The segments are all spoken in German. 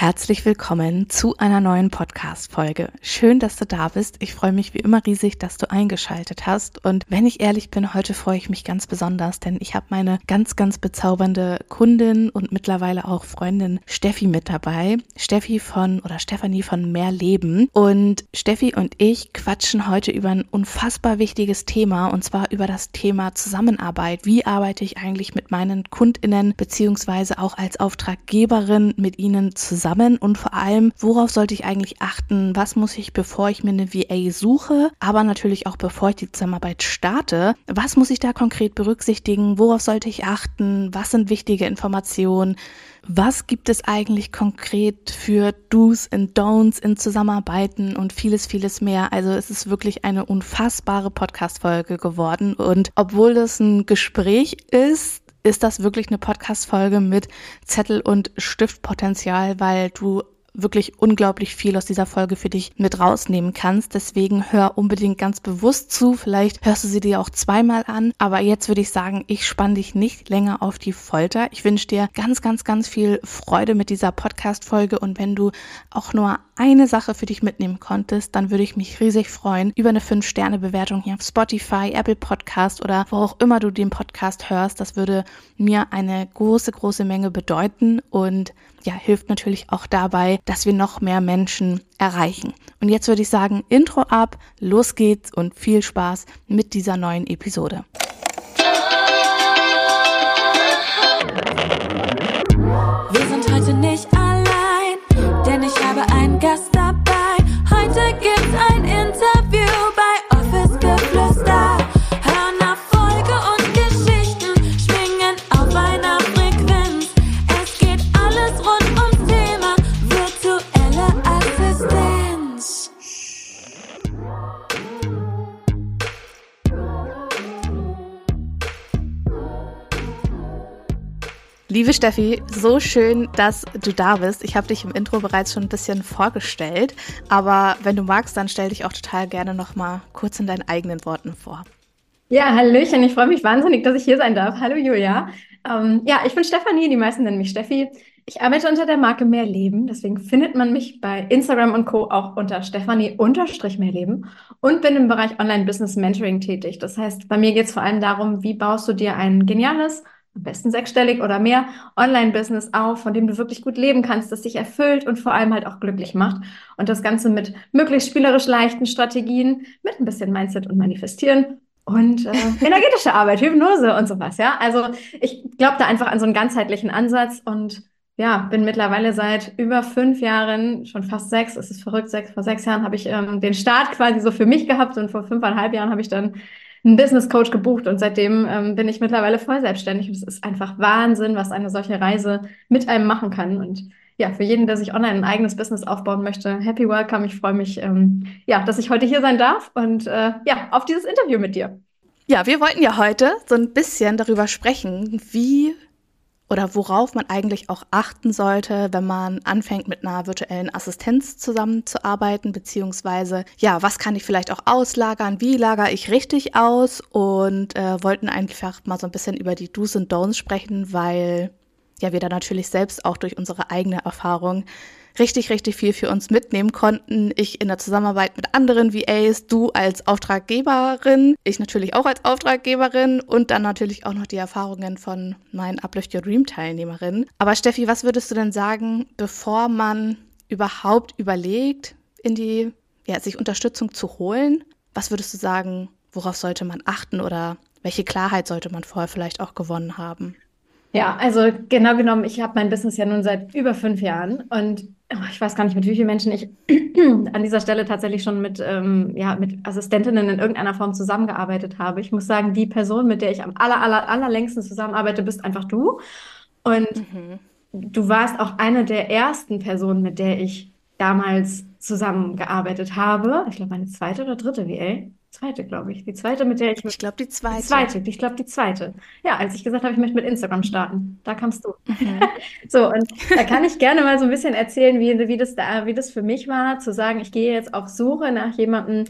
Herzlich willkommen zu einer neuen Podcast-Folge. Schön, dass du da bist. Ich freue mich wie immer riesig, dass du eingeschaltet hast. Und wenn ich ehrlich bin, heute freue ich mich ganz besonders, denn ich habe meine ganz, ganz bezaubernde Kundin und mittlerweile auch Freundin Steffi mit dabei. Steffi von oder Stefanie von Mehr Leben. Und Steffi und ich quatschen heute über ein unfassbar wichtiges Thema und zwar über das Thema Zusammenarbeit. Wie arbeite ich eigentlich mit meinen KundInnen beziehungsweise auch als Auftraggeberin mit ihnen zusammen? Zusammen und vor allem, worauf sollte ich eigentlich achten? Was muss ich, bevor ich mir eine VA suche, aber natürlich auch bevor ich die Zusammenarbeit starte? Was muss ich da konkret berücksichtigen? Worauf sollte ich achten? Was sind wichtige Informationen? Was gibt es eigentlich konkret für Do's und Don'ts in Zusammenarbeiten und vieles, vieles mehr? Also es ist wirklich eine unfassbare Podcast-Folge geworden. Und obwohl das ein Gespräch ist, ist das wirklich eine Podcast-Folge mit Zettel- und Stiftpotenzial, weil du wirklich unglaublich viel aus dieser Folge für dich mit rausnehmen kannst. Deswegen hör unbedingt ganz bewusst zu. Vielleicht hörst du sie dir auch zweimal an. Aber jetzt würde ich sagen, ich spann dich nicht länger auf die Folter. Ich wünsche dir ganz, ganz, ganz viel Freude mit dieser Podcast-Folge. Und wenn du auch nur eine Sache für dich mitnehmen konntest, dann würde ich mich riesig freuen über eine 5-Sterne-Bewertung hier auf Spotify, Apple Podcast oder wo auch immer du den Podcast hörst. Das würde mir eine große, große Menge bedeuten und ja, hilft natürlich auch dabei, dass wir noch mehr Menschen erreichen. Und jetzt würde ich sagen, Intro ab, los geht's und viel Spaß mit dieser neuen Episode. Liebe Steffi, so schön, dass du da bist. Ich habe dich im Intro bereits schon ein bisschen vorgestellt, aber wenn du magst, dann stell dich auch total gerne noch mal kurz in deinen eigenen Worten vor. Ja, Hallöchen, ich freue mich wahnsinnig, dass ich hier sein darf. Hallo Julia. Ähm, ja, ich bin Stefanie, die meisten nennen mich Steffi. Ich arbeite unter der Marke Mehrleben, deswegen findet man mich bei Instagram und Co. auch unter Stefanie-Mehrleben und bin im Bereich Online-Business-Mentoring tätig. Das heißt, bei mir geht es vor allem darum, wie baust du dir ein geniales, am besten sechsstellig oder mehr Online-Business auf, von dem du wirklich gut leben kannst, das dich erfüllt und vor allem halt auch glücklich macht. Und das Ganze mit möglichst spielerisch leichten Strategien, mit ein bisschen Mindset und Manifestieren und äh, energetische Arbeit, Hypnose und sowas, ja. Also ich glaube da einfach an so einen ganzheitlichen Ansatz und ja, bin mittlerweile seit über fünf Jahren, schon fast sechs, es ist verrückt, sechs, vor sechs Jahren habe ich ähm, den Start quasi so für mich gehabt und vor fünfeinhalb Jahren habe ich dann einen Business Coach gebucht und seitdem ähm, bin ich mittlerweile voll selbstständig und es ist einfach Wahnsinn, was eine solche Reise mit einem machen kann und ja, für jeden, der sich online ein eigenes Business aufbauen möchte, happy welcome. Ich freue mich, ähm, ja, dass ich heute hier sein darf und äh, ja, auf dieses Interview mit dir. Ja, wir wollten ja heute so ein bisschen darüber sprechen, wie oder worauf man eigentlich auch achten sollte, wenn man anfängt mit einer virtuellen Assistenz zusammenzuarbeiten, beziehungsweise ja, was kann ich vielleicht auch auslagern, wie lagere ich richtig aus? Und äh, wollten einfach mal so ein bisschen über die Do's und Don'ts sprechen, weil ja wir da natürlich selbst auch durch unsere eigene Erfahrung richtig, richtig viel für uns mitnehmen konnten. Ich in der Zusammenarbeit mit anderen VAs, du als Auftraggeberin, ich natürlich auch als Auftraggeberin und dann natürlich auch noch die Erfahrungen von meinen Uplift Your Dream Teilnehmerinnen. Aber Steffi, was würdest du denn sagen, bevor man überhaupt überlegt, in die, ja, sich Unterstützung zu holen? Was würdest du sagen, worauf sollte man achten oder welche Klarheit sollte man vorher vielleicht auch gewonnen haben? Ja, also genau genommen, ich habe mein Business ja nun seit über fünf Jahren und oh, ich weiß gar nicht, mit wie vielen Menschen ich an dieser Stelle tatsächlich schon mit, ähm, ja, mit Assistentinnen in irgendeiner Form zusammengearbeitet habe. Ich muss sagen, die Person, mit der ich am aller, aller, allerlängsten zusammenarbeite, bist einfach du. Und mhm. du warst auch eine der ersten Personen, mit der ich damals zusammengearbeitet habe. Ich glaube, meine zweite oder dritte VA. Zweite, glaube ich. Die zweite, mit der ich. Ich glaube, die zweite. Die zweite, ich glaube, die zweite. Ja, als ich gesagt habe, ich möchte mit Instagram starten, da kamst du. Mhm. so, und da kann ich gerne mal so ein bisschen erzählen, wie, wie, das da, wie das für mich war, zu sagen, ich gehe jetzt auf Suche nach jemandem,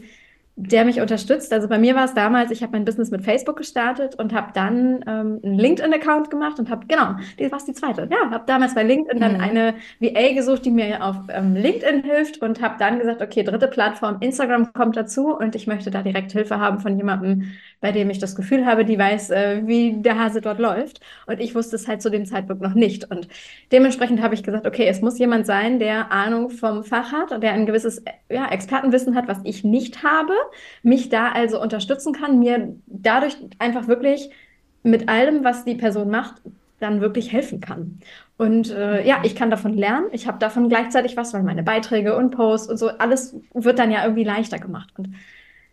der mich unterstützt. Also bei mir war es damals, ich habe mein Business mit Facebook gestartet und habe dann ähm, einen LinkedIn-Account gemacht und habe, genau, die war die zweite. Ja, habe damals bei LinkedIn mhm. dann eine VA gesucht, die mir auf ähm, LinkedIn hilft und habe dann gesagt, okay, dritte Plattform, Instagram kommt dazu und ich möchte da direkt Hilfe haben von jemandem, bei dem ich das Gefühl habe, die weiß, äh, wie der Hase dort läuft. Und ich wusste es halt zu dem Zeitpunkt noch nicht. Und dementsprechend habe ich gesagt, okay, es muss jemand sein, der Ahnung vom Fach hat und der ein gewisses ja, Expertenwissen hat, was ich nicht habe mich da also unterstützen kann, mir dadurch einfach wirklich mit allem, was die Person macht, dann wirklich helfen kann. Und äh, ja, ich kann davon lernen. Ich habe davon gleichzeitig was, weil meine Beiträge und Posts und so, alles wird dann ja irgendwie leichter gemacht. Und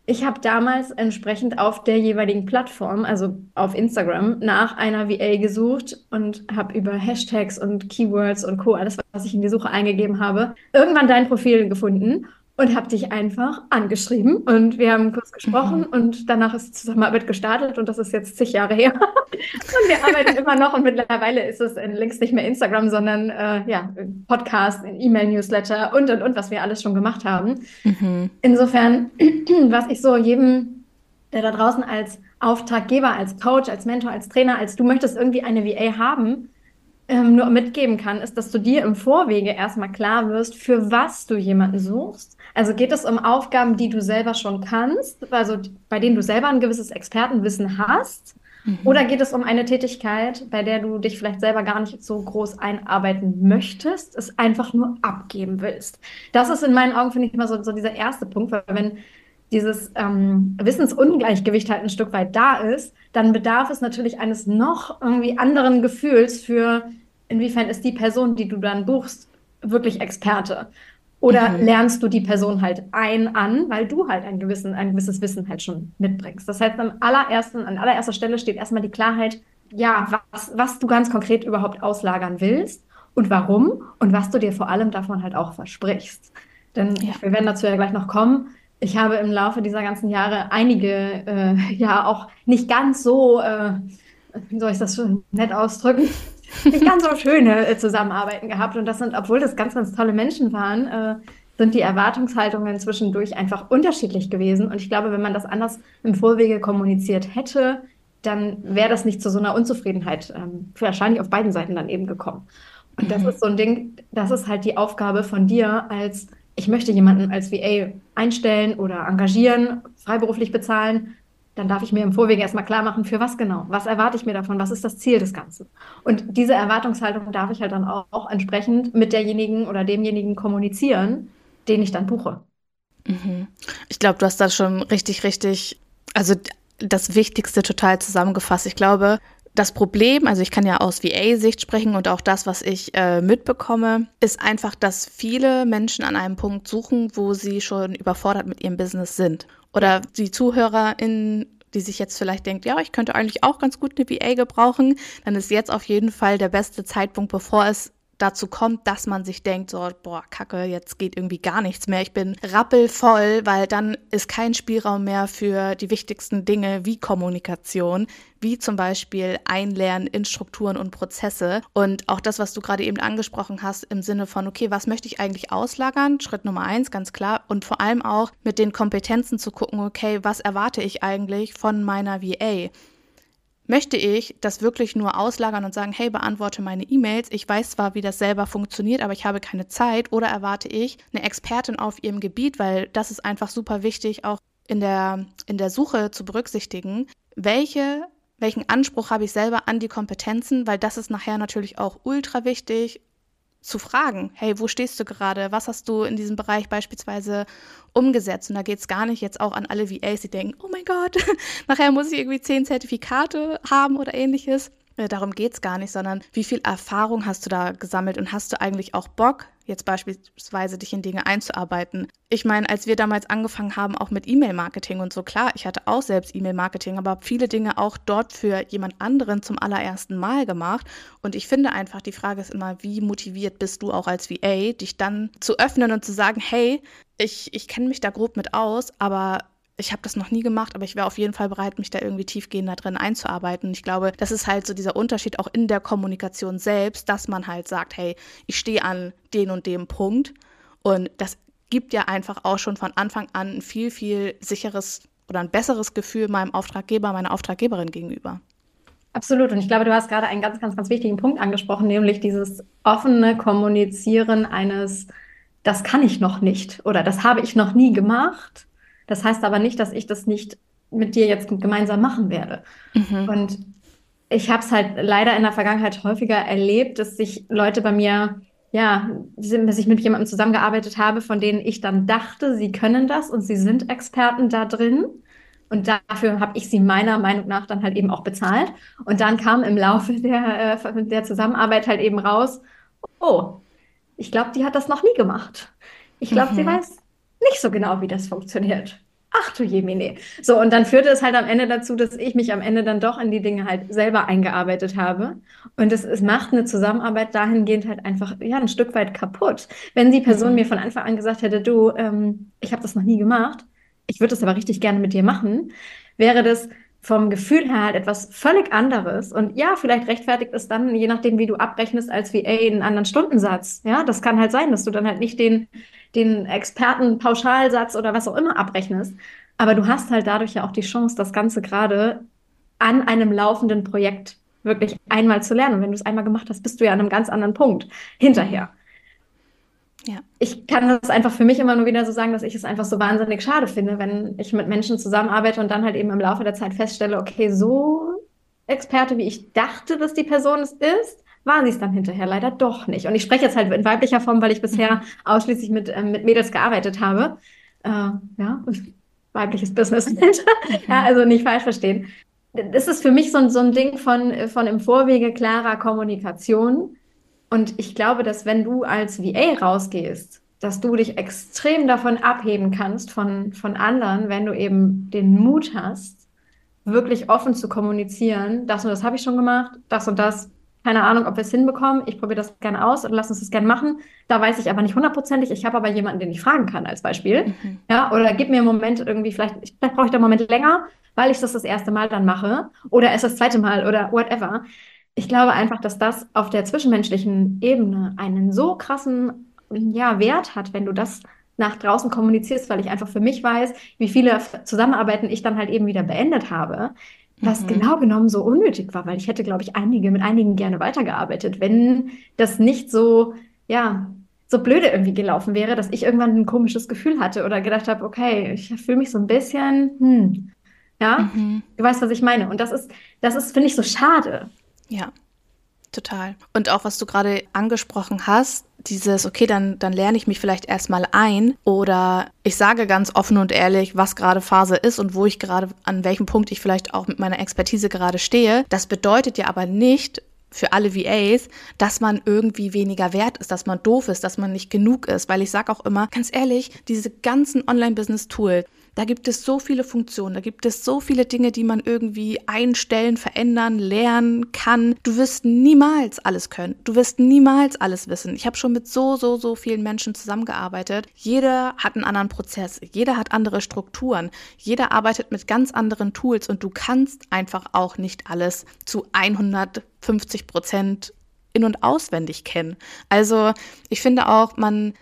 ich habe damals entsprechend auf der jeweiligen Plattform, also auf Instagram, nach einer VA gesucht und habe über Hashtags und Keywords und Co., alles, was ich in die Suche eingegeben habe, irgendwann dein Profil gefunden und habe dich einfach angeschrieben und wir haben kurz gesprochen mhm. und danach ist die Zusammenarbeit gestartet und das ist jetzt zig Jahre her. und wir arbeiten immer noch und mittlerweile ist es längst nicht mehr Instagram, sondern äh, ja, Podcast, E-Mail-Newsletter und und und, was wir alles schon gemacht haben. Mhm. Insofern, was ich so jedem, der da draußen als Auftraggeber, als Coach, als Mentor, als Trainer, als du möchtest irgendwie eine VA haben, ähm, nur mitgeben kann, ist, dass du dir im Vorwege erstmal klar wirst, für was du jemanden suchst. Also geht es um Aufgaben, die du selber schon kannst, also bei denen du selber ein gewisses Expertenwissen hast, mhm. oder geht es um eine Tätigkeit, bei der du dich vielleicht selber gar nicht so groß einarbeiten möchtest, es einfach nur abgeben willst. Das ist in meinen Augen, finde ich, immer so, so dieser erste Punkt, weil wenn dieses ähm, Wissensungleichgewicht halt ein Stück weit da ist, dann bedarf es natürlich eines noch irgendwie anderen Gefühls für, inwiefern ist die Person, die du dann buchst, wirklich Experte. Oder mhm. lernst du die Person halt ein an, weil du halt ein, gewissen, ein gewisses Wissen halt schon mitbringst. Das heißt, am allerersten, an allererster Stelle steht erstmal die Klarheit, ja, was, was du ganz konkret überhaupt auslagern willst und warum und was du dir vor allem davon halt auch versprichst. Denn ja. wir werden dazu ja gleich noch kommen ich habe im Laufe dieser ganzen Jahre einige, äh, ja auch nicht ganz so, äh, wie soll ich das so nett ausdrücken, nicht ganz so schöne äh, Zusammenarbeiten gehabt. Und das sind, obwohl das ganz, ganz tolle Menschen waren, äh, sind die Erwartungshaltungen zwischendurch einfach unterschiedlich gewesen. Und ich glaube, wenn man das anders im Vorwege kommuniziert hätte, dann wäre das nicht zu so einer Unzufriedenheit ähm, wahrscheinlich auf beiden Seiten dann eben gekommen. Und das mhm. ist so ein Ding, das ist halt die Aufgabe von dir als ich möchte jemanden als VA einstellen oder engagieren, freiberuflich bezahlen, dann darf ich mir im Vorwege erstmal klar machen, für was genau, was erwarte ich mir davon, was ist das Ziel des Ganzen. Und diese Erwartungshaltung darf ich halt dann auch, entsprechend mit derjenigen oder demjenigen kommunizieren, den ich dann buche. Mhm. Ich glaube, du hast da schon richtig, richtig, also das Wichtigste total zusammengefasst. Ich glaube, das Problem, also ich kann ja aus VA-Sicht sprechen und auch das, was ich äh, mitbekomme, ist einfach, dass viele Menschen an einem Punkt suchen, wo sie schon überfordert mit ihrem Business sind. Oder die ZuhörerInnen die sich jetzt vielleicht denkt, ja, ich könnte eigentlich auch ganz gut eine VA gebrauchen, dann ist jetzt auf jeden Fall der beste Zeitpunkt, bevor es dazu kommt, dass man sich denkt, so, boah, Kacke, jetzt geht irgendwie gar nichts mehr. Ich bin rappelvoll, weil dann ist kein Spielraum mehr für die wichtigsten Dinge wie Kommunikation, wie zum Beispiel Einlernen in Strukturen und Prozesse. Und auch das, was du gerade eben angesprochen hast, im Sinne von, okay, was möchte ich eigentlich auslagern? Schritt Nummer eins, ganz klar. Und vor allem auch mit den Kompetenzen zu gucken, okay, was erwarte ich eigentlich von meiner VA? Möchte ich das wirklich nur auslagern und sagen, hey, beantworte meine E-Mails. Ich weiß zwar, wie das selber funktioniert, aber ich habe keine Zeit. Oder erwarte ich eine Expertin auf ihrem Gebiet, weil das ist einfach super wichtig, auch in der, in der Suche zu berücksichtigen. Welche, welchen Anspruch habe ich selber an die Kompetenzen? Weil das ist nachher natürlich auch ultra wichtig zu fragen, hey, wo stehst du gerade? Was hast du in diesem Bereich beispielsweise umgesetzt? Und da geht es gar nicht jetzt auch an alle VAs, die denken, oh mein Gott, nachher muss ich irgendwie zehn Zertifikate haben oder ähnliches. Äh, darum geht es gar nicht, sondern wie viel Erfahrung hast du da gesammelt und hast du eigentlich auch Bock, jetzt beispielsweise dich in Dinge einzuarbeiten? Ich meine, als wir damals angefangen haben, auch mit E-Mail-Marketing und so, klar, ich hatte auch selbst E-Mail-Marketing, aber habe viele Dinge auch dort für jemand anderen zum allerersten Mal gemacht. Und ich finde einfach, die Frage ist immer, wie motiviert bist du auch als VA, dich dann zu öffnen und zu sagen, hey, ich, ich kenne mich da grob mit aus, aber ich habe das noch nie gemacht, aber ich wäre auf jeden Fall bereit, mich da irgendwie tiefgehender drin einzuarbeiten. Ich glaube, das ist halt so dieser Unterschied auch in der Kommunikation selbst, dass man halt sagt, hey, ich stehe an den und dem Punkt und das gibt ja einfach auch schon von Anfang an ein viel, viel sicheres oder ein besseres Gefühl meinem Auftraggeber, meiner Auftraggeberin gegenüber. Absolut. Und ich glaube, du hast gerade einen ganz, ganz, ganz wichtigen Punkt angesprochen, nämlich dieses offene Kommunizieren eines, das kann ich noch nicht oder das habe ich noch nie gemacht. Das heißt aber nicht, dass ich das nicht mit dir jetzt gemeinsam machen werde. Mhm. Und ich habe es halt leider in der Vergangenheit häufiger erlebt, dass sich Leute bei mir, ja, dass ich mit jemandem zusammengearbeitet habe, von denen ich dann dachte, sie können das und sie sind Experten da drin. Und dafür habe ich sie meiner Meinung nach dann halt eben auch bezahlt. Und dann kam im Laufe der, äh, der Zusammenarbeit halt eben raus, oh, ich glaube, die hat das noch nie gemacht. Ich glaube, mhm. sie weiß nicht so genau, wie das funktioniert. Ach du Jemine. So, und dann führte es halt am Ende dazu, dass ich mich am Ende dann doch in die Dinge halt selber eingearbeitet habe. Und es, es macht eine Zusammenarbeit dahingehend halt einfach, ja, ein Stück weit kaputt. Wenn die Person mhm. mir von Anfang an gesagt hätte, du, ähm, ich habe das noch nie gemacht, ich würde das aber richtig gerne mit dir machen, wäre das vom Gefühl her halt etwas völlig anderes. Und ja, vielleicht rechtfertigt es dann, je nachdem, wie du abrechnest, als VA einen anderen Stundensatz. Ja, das kann halt sein, dass du dann halt nicht den, den Experten-Pauschalsatz oder was auch immer abrechnest. Aber du hast halt dadurch ja auch die Chance, das Ganze gerade an einem laufenden Projekt wirklich einmal zu lernen. Und wenn du es einmal gemacht hast, bist du ja an einem ganz anderen Punkt hinterher. Ja. Ich kann das einfach für mich immer nur wieder so sagen, dass ich es einfach so wahnsinnig schade finde, wenn ich mit Menschen zusammenarbeite und dann halt eben im Laufe der Zeit feststelle, okay, so Experte, wie ich dachte, dass die Person es ist, war sie es dann hinterher leider doch nicht. Und ich spreche jetzt halt in weiblicher Form, weil ich bisher ausschließlich mit, ähm, mit Mädels gearbeitet habe. Äh, ja, weibliches Business. Ja, also nicht falsch verstehen. Das ist für mich so, so ein Ding von, von im Vorwege klarer Kommunikation und ich glaube, dass wenn du als VA rausgehst, dass du dich extrem davon abheben kannst von, von anderen, wenn du eben den Mut hast, wirklich offen zu kommunizieren, das und das habe ich schon gemacht, das und das, keine Ahnung, ob wir es hinbekommen, ich probiere das gerne aus und lass uns das gerne machen. Da weiß ich aber nicht hundertprozentig, ich habe aber jemanden, den ich fragen kann als Beispiel. Mhm. Ja, oder gib mir einen Moment irgendwie, vielleicht, vielleicht brauche ich da einen Moment länger, weil ich das das erste Mal dann mache oder es das zweite Mal oder whatever ich glaube einfach, dass das auf der zwischenmenschlichen Ebene einen so krassen ja, Wert hat, wenn du das nach draußen kommunizierst, weil ich einfach für mich weiß, wie viele Zusammenarbeiten ich dann halt eben wieder beendet habe, was mhm. genau genommen so unnötig war, weil ich hätte, glaube ich, einige mit einigen gerne weitergearbeitet, wenn das nicht so, ja, so blöde irgendwie gelaufen wäre, dass ich irgendwann ein komisches Gefühl hatte oder gedacht habe, okay, ich fühle mich so ein bisschen, hm, ja, mhm. du weißt, was ich meine. Und das ist, das ist, finde ich, so schade. Ja, total. Und auch was du gerade angesprochen hast, dieses, okay, dann, dann lerne ich mich vielleicht erstmal ein oder ich sage ganz offen und ehrlich, was gerade Phase ist und wo ich gerade, an welchem Punkt ich vielleicht auch mit meiner Expertise gerade stehe. Das bedeutet ja aber nicht, für alle VAs, dass man irgendwie weniger wert ist, dass man doof ist, dass man nicht genug ist. Weil ich sage auch immer, ganz ehrlich, diese ganzen Online-Business-Tools, da gibt es so viele Funktionen, da gibt es so viele Dinge, die man irgendwie einstellen, verändern, lernen kann. Du wirst niemals alles können. Du wirst niemals alles wissen. Ich habe schon mit so, so, so vielen Menschen zusammengearbeitet. Jeder hat einen anderen Prozess, jeder hat andere Strukturen, jeder arbeitet mit ganz anderen Tools und du kannst einfach auch nicht alles zu 150 Prozent in- und auswendig kennen. Also ich finde auch, man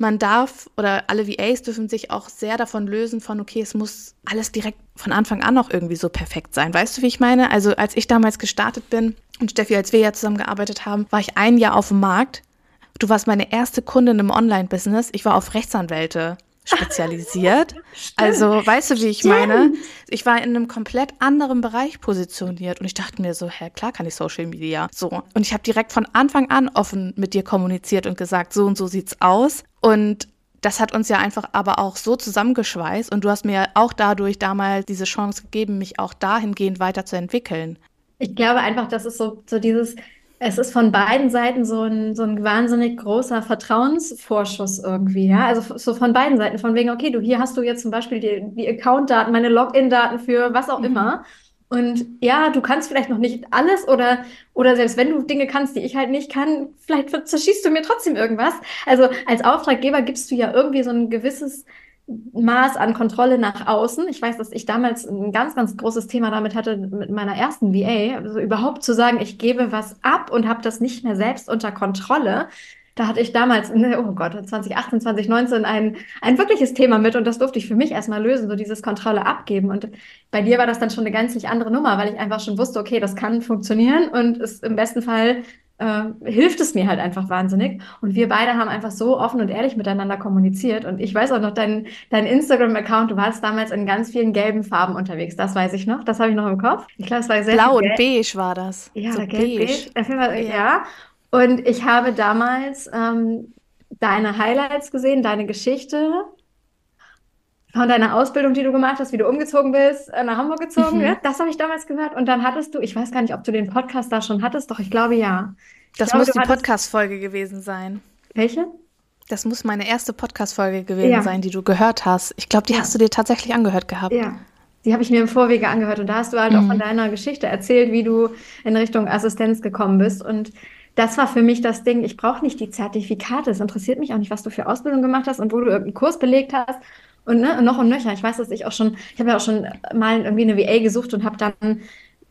man darf oder alle VAs dürfen sich auch sehr davon lösen von, okay, es muss alles direkt von Anfang an noch irgendwie so perfekt sein. Weißt du, wie ich meine? Also als ich damals gestartet bin und Steffi, als wir ja zusammengearbeitet haben, war ich ein Jahr auf dem Markt. Du warst meine erste Kundin im Online-Business. Ich war auf Rechtsanwälte spezialisiert. also, weißt du, wie ich Stimmt. meine? Ich war in einem komplett anderen Bereich positioniert und ich dachte mir so, hä, klar kann ich Social Media. So. Und ich habe direkt von Anfang an offen mit dir kommuniziert und gesagt, so und so sieht's aus. Und das hat uns ja einfach aber auch so zusammengeschweißt und du hast mir auch dadurch damals diese Chance gegeben, mich auch dahingehend weiterzuentwickeln. Ich glaube einfach, das ist so, so dieses, es ist von beiden Seiten so ein, so ein wahnsinnig großer Vertrauensvorschuss irgendwie, ja. Also so von beiden Seiten, von wegen, okay, du hier hast du jetzt zum Beispiel die, die Account-Daten, meine Login-Daten für was auch mhm. immer. Und ja, du kannst vielleicht noch nicht alles oder, oder selbst wenn du Dinge kannst, die ich halt nicht kann, vielleicht zerschießt du mir trotzdem irgendwas. Also als Auftraggeber gibst du ja irgendwie so ein gewisses Maß an Kontrolle nach außen. Ich weiß, dass ich damals ein ganz, ganz großes Thema damit hatte mit meiner ersten VA, also überhaupt zu sagen, ich gebe was ab und habe das nicht mehr selbst unter Kontrolle. da hatte ich damals, ne, oh Gott, 2018, 2019 ein, ein wirkliches Thema mit und das durfte ich für mich erstmal lösen, so dieses Kontrolle abgeben. Und bei dir war das dann schon eine gänzlich andere Nummer, weil ich einfach schon wusste, okay, das kann funktionieren und ist im besten Fall äh, hilft es mir halt einfach wahnsinnig. Und wir beide haben einfach so offen und ehrlich miteinander kommuniziert. Und ich weiß auch noch, dein, dein Instagram-Account, du warst damals in ganz vielen gelben Farben unterwegs. Das weiß ich noch. Das habe ich noch im Kopf. Ich glaube, es war sehr Blau und beige war das. Ja, so gelb, beige. beige. Ja. ja. Und ich habe damals ähm, deine Highlights gesehen, deine Geschichte von deiner Ausbildung, die du gemacht hast, wie du umgezogen bist, äh, nach Hamburg gezogen. Mhm. Ja, das habe ich damals gehört. Und dann hattest du, ich weiß gar nicht, ob du den Podcast da schon hattest, doch ich glaube ja. Ich das glaube, muss die Podcast-Folge gewesen sein. Welche? Das muss meine erste Podcast-Folge gewesen ja. sein, die du gehört hast. Ich glaube, die ja. hast du dir tatsächlich angehört gehabt. Ja. Die habe ich mir im Vorwege angehört und da hast du halt mhm. auch von deiner Geschichte erzählt, wie du in Richtung Assistenz gekommen bist. Und das war für mich das Ding, ich brauche nicht die Zertifikate. Es interessiert mich auch nicht, was du für Ausbildung gemacht hast und wo du irgendeinen Kurs belegt hast und ne, noch und nöcher. Ich weiß, dass ich auch schon, ich habe ja auch schon mal irgendwie eine VA gesucht und habe dann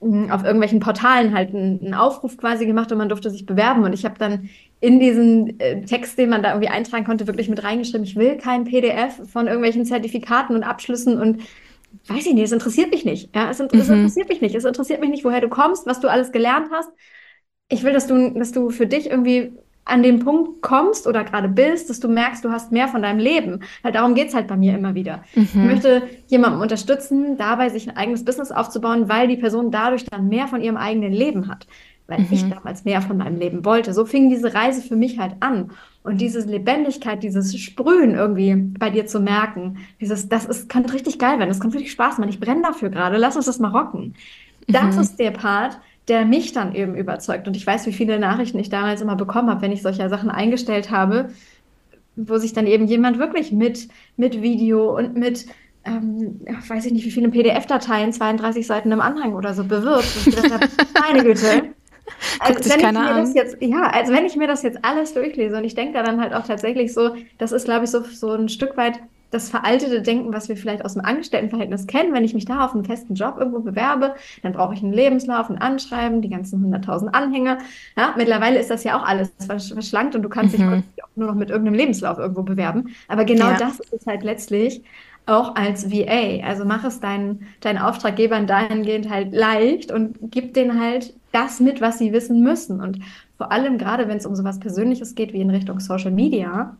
hm, auf irgendwelchen Portalen halt einen, Aufruf quasi gemacht und man durfte sich bewerben. Und ich habe dann in diesen äh, Text, den man da irgendwie eintragen konnte, wirklich mit reingeschrieben, ich will kein PDF von irgendwelchen Zertifikaten und Abschlüssen und weiß ich nicht, es interessiert mich nicht. Ja, es, es mhm. interessiert mich nicht. Es interessiert mich nicht, woher du kommst, was du alles gelernt hast. Ich will, dass du, dass du für dich irgendwie an den Punkt kommst oder gerade bist, dass du merkst, du hast mehr von deinem Leben. Weil darum geht es halt bei mir immer wieder. Mhm. Ich möchte jemanden unterstützen, dabei sich ein eigenes Business aufzubauen, weil die Person dadurch dann mehr von ihrem eigenen Leben hat. Weil mhm. ich damals mehr von meinem Leben wollte. So fing diese Reise für mich halt an. Und diese Lebendigkeit, dieses Sprühen irgendwie bei dir zu merken, dieses, das ist, könnte richtig geil werden, das kann richtig Spaß machen. Ich brenne dafür gerade, lass uns das mal rocken. Das mhm. ist der Part, der mich dann eben überzeugt. Und ich weiß, wie viele Nachrichten ich damals immer bekommen habe, wenn ich solche Sachen eingestellt habe, wo sich dann eben jemand wirklich mit, mit Video und mit, ähm, weiß ich nicht, wie viele PDF-Dateien, 32 Seiten im Anhang oder so bewirbt. Und ich gedacht habe, meine Güte. Als wenn, ich mir das jetzt, ja, als wenn ich mir das jetzt alles durchlese und ich denke da dann halt auch tatsächlich so, das ist, glaube ich, so, so ein Stück weit das veraltete Denken, was wir vielleicht aus dem Angestelltenverhältnis kennen. Wenn ich mich da auf einen festen Job irgendwo bewerbe, dann brauche ich einen Lebenslauf, ein Anschreiben, die ganzen 100.000 Anhänger. Ja, mittlerweile ist das ja auch alles verschlankt und du kannst mhm. dich auch nur noch mit irgendeinem Lebenslauf irgendwo bewerben. Aber genau ja. das ist es halt letztlich auch als VA. Also mach es deinen, deinen Auftraggebern dahingehend halt leicht und gib denen halt das mit, was sie wissen müssen. Und vor allem gerade, wenn es um sowas Persönliches geht, wie in Richtung Social Media,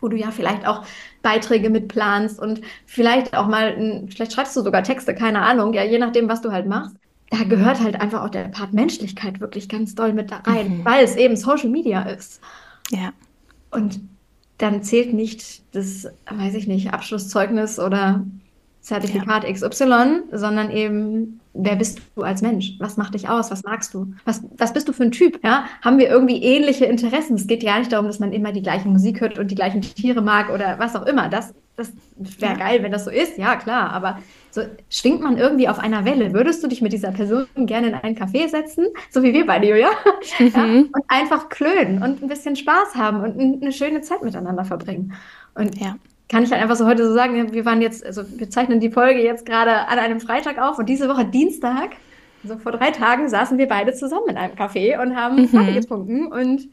wo du ja vielleicht auch Beiträge mitplanst und vielleicht auch mal, vielleicht schreibst du sogar Texte, keine Ahnung, ja, je nachdem, was du halt machst. Da gehört halt einfach auch der Part Menschlichkeit wirklich ganz doll mit da rein, mhm. weil es eben Social Media ist. Ja. Und dann zählt nicht das, weiß ich nicht, Abschlusszeugnis oder Zertifikat ja. XY, sondern eben, wer bist du als Mensch? Was macht dich aus? Was magst du? Was, was bist du für ein Typ? Ja? Haben wir irgendwie ähnliche Interessen? Es geht ja nicht darum, dass man immer die gleiche Musik hört und die gleichen Tiere mag oder was auch immer. Das, das wäre ja. geil, wenn das so ist. Ja, klar. Aber so schwingt man irgendwie auf einer Welle. Würdest du dich mit dieser Person gerne in einen Café setzen? So wie wir beide, Julia? Mhm. Ja? Und einfach klönen und ein bisschen Spaß haben und eine schöne Zeit miteinander verbringen. Und ja kann ich halt einfach so heute so sagen, wir waren jetzt, also wir zeichnen die Folge jetzt gerade an einem Freitag auf und diese Woche Dienstag, also vor drei Tagen, saßen wir beide zusammen in einem Café und haben mhm. Kaffee getrunken und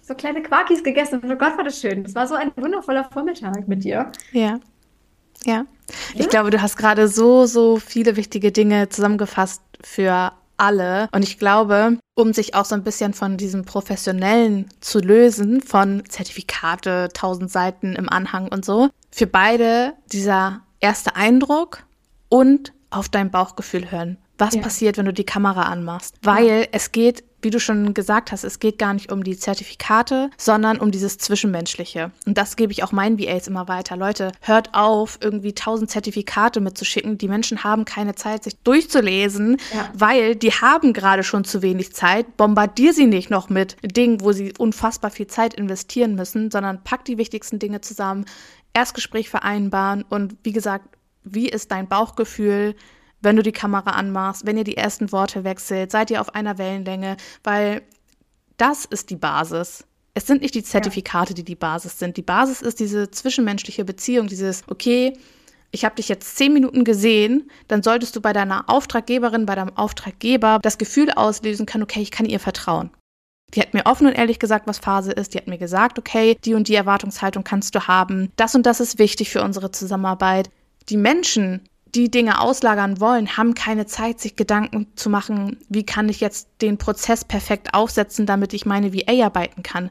so kleine Quarkis gegessen. Und oh Gott, war das schön. Das war so ein wundervoller Vormittag mit dir. Ja. Ja. Ich ja? glaube, du hast gerade so, so viele wichtige Dinge zusammengefasst für alle. Und ich glaube, um sich auch so ein bisschen von diesem Professionellen zu lösen, von Zertifikate, tausend Seiten im Anhang und so, für beide dieser erste Eindruck und auf dein Bauchgefühl hören. Was ja. passiert, wenn du die Kamera anmachst? Weil ja. es geht wie du schon gesagt hast, es geht gar nicht um die Zertifikate, sondern um dieses Zwischenmenschliche. Und das gebe ich auch meinen VAs immer weiter. Leute, hört auf, irgendwie tausend Zertifikate mitzuschicken. Die Menschen haben keine Zeit, sich durchzulesen, ja. weil die haben gerade schon zu wenig Zeit. Bombardier sie nicht noch mit Dingen, wo sie unfassbar viel Zeit investieren müssen, sondern pack die wichtigsten Dinge zusammen, Erstgespräch vereinbaren und wie gesagt, wie ist dein Bauchgefühl? Wenn du die Kamera anmachst, wenn ihr die ersten Worte wechselt, seid ihr auf einer Wellenlänge, weil das ist die Basis. Es sind nicht die Zertifikate, die die Basis sind. Die Basis ist diese zwischenmenschliche Beziehung, dieses, okay, ich habe dich jetzt zehn Minuten gesehen, dann solltest du bei deiner Auftraggeberin, bei deinem Auftraggeber das Gefühl auslösen können, okay, ich kann ihr vertrauen. Die hat mir offen und ehrlich gesagt, was Phase ist. Die hat mir gesagt, okay, die und die Erwartungshaltung kannst du haben. Das und das ist wichtig für unsere Zusammenarbeit. Die Menschen, die Dinge auslagern wollen, haben keine Zeit, sich Gedanken zu machen, wie kann ich jetzt den Prozess perfekt aufsetzen, damit ich meine VA arbeiten kann.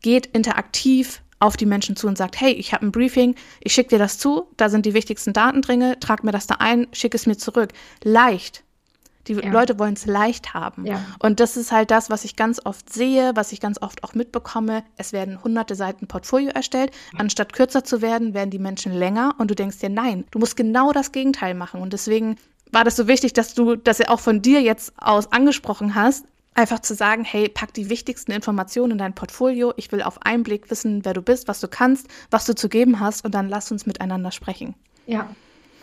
Geht interaktiv auf die Menschen zu und sagt, hey, ich habe ein Briefing, ich schicke dir das zu, da sind die wichtigsten Daten drin, trag mir das da ein, schick es mir zurück. Leicht. Die ja. Leute wollen es leicht haben. Ja. Und das ist halt das, was ich ganz oft sehe, was ich ganz oft auch mitbekomme. Es werden hunderte Seiten Portfolio erstellt. Anstatt kürzer zu werden, werden die Menschen länger. Und du denkst dir, nein, du musst genau das Gegenteil machen. Und deswegen war das so wichtig, dass du das ja auch von dir jetzt aus angesprochen hast. Einfach zu sagen, hey, pack die wichtigsten Informationen in dein Portfolio. Ich will auf einen Blick wissen, wer du bist, was du kannst, was du zu geben hast und dann lass uns miteinander sprechen. Ja,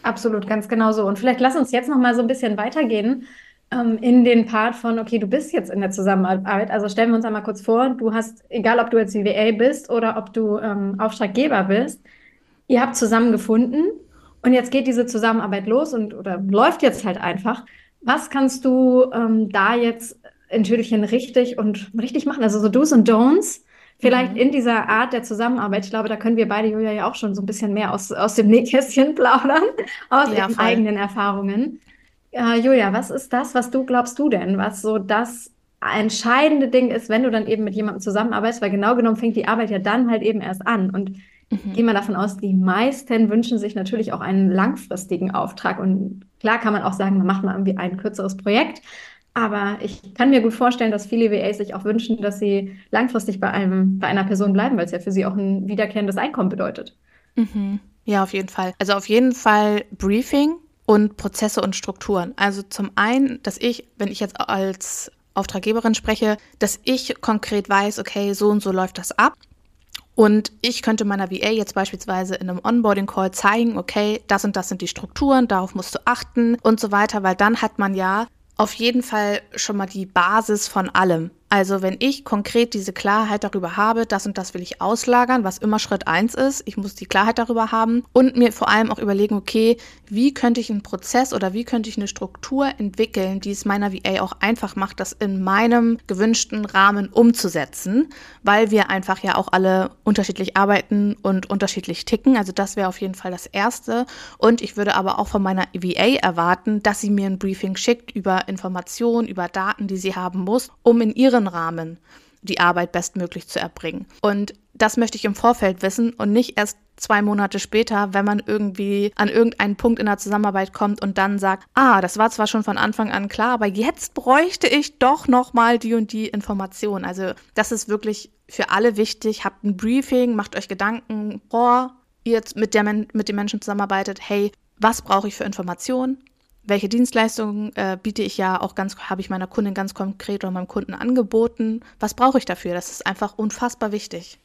absolut, ganz genau so. Und vielleicht lass uns jetzt noch mal so ein bisschen weitergehen ähm, in den Part von, okay, du bist jetzt in der Zusammenarbeit. Also stellen wir uns einmal kurz vor, du hast, egal ob du jetzt VA bist oder ob du ähm, Auftraggeber bist, ihr habt zusammengefunden und jetzt geht diese Zusammenarbeit los und oder läuft jetzt halt einfach. Was kannst du ähm, da jetzt in Tüdelchen richtig und richtig machen. Also so Do's und Don'ts. Vielleicht mhm. in dieser Art der Zusammenarbeit. Ich glaube, da können wir beide, Julia, ja auch schon so ein bisschen mehr aus, aus dem Nähkästchen plaudern, aus ja, ihren eigenen Erfahrungen. Äh, Julia, was ist das, was du glaubst du denn, was so das entscheidende Ding ist, wenn du dann eben mit jemandem zusammenarbeitest? Weil genau genommen fängt die Arbeit ja dann halt eben erst an. Und mhm. gehen wir davon aus, die meisten wünschen sich natürlich auch einen langfristigen Auftrag. Und klar kann man auch sagen, man macht mal irgendwie ein kürzeres Projekt. Aber ich kann mir gut vorstellen, dass viele VAs sich auch wünschen, dass sie langfristig bei einem, bei einer Person bleiben, weil es ja für sie auch ein wiederkehrendes Einkommen bedeutet. Mhm. Ja, auf jeden Fall. Also auf jeden Fall Briefing und Prozesse und Strukturen. Also zum einen, dass ich, wenn ich jetzt als Auftraggeberin spreche, dass ich konkret weiß, okay, so und so läuft das ab. Und ich könnte meiner VA jetzt beispielsweise in einem Onboarding-Call zeigen, okay, das und das sind die Strukturen, darauf musst du achten und so weiter, weil dann hat man ja auf jeden Fall schon mal die Basis von allem. Also wenn ich konkret diese Klarheit darüber habe, das und das will ich auslagern, was immer Schritt eins ist, ich muss die Klarheit darüber haben und mir vor allem auch überlegen, okay, wie könnte ich einen Prozess oder wie könnte ich eine Struktur entwickeln, die es meiner VA auch einfach macht, das in meinem gewünschten Rahmen umzusetzen, weil wir einfach ja auch alle unterschiedlich arbeiten und unterschiedlich ticken. Also das wäre auf jeden Fall das Erste. Und ich würde aber auch von meiner VA erwarten, dass sie mir ein Briefing schickt über Informationen, über Daten, die sie haben muss, um in ihren Rahmen die Arbeit bestmöglich zu erbringen. Und das möchte ich im Vorfeld wissen und nicht erst zwei Monate später, wenn man irgendwie an irgendeinen Punkt in der Zusammenarbeit kommt und dann sagt, ah, das war zwar schon von Anfang an klar, aber jetzt bräuchte ich doch noch mal die und die Information. Also das ist wirklich für alle wichtig. Habt ein Briefing, macht euch Gedanken, boah, ihr mit, der, mit den Menschen zusammenarbeitet, hey, was brauche ich für Informationen? Welche Dienstleistungen äh, biete ich ja auch ganz, habe ich meiner Kundin ganz konkret oder meinem Kunden angeboten? Was brauche ich dafür? Das ist einfach unfassbar wichtig.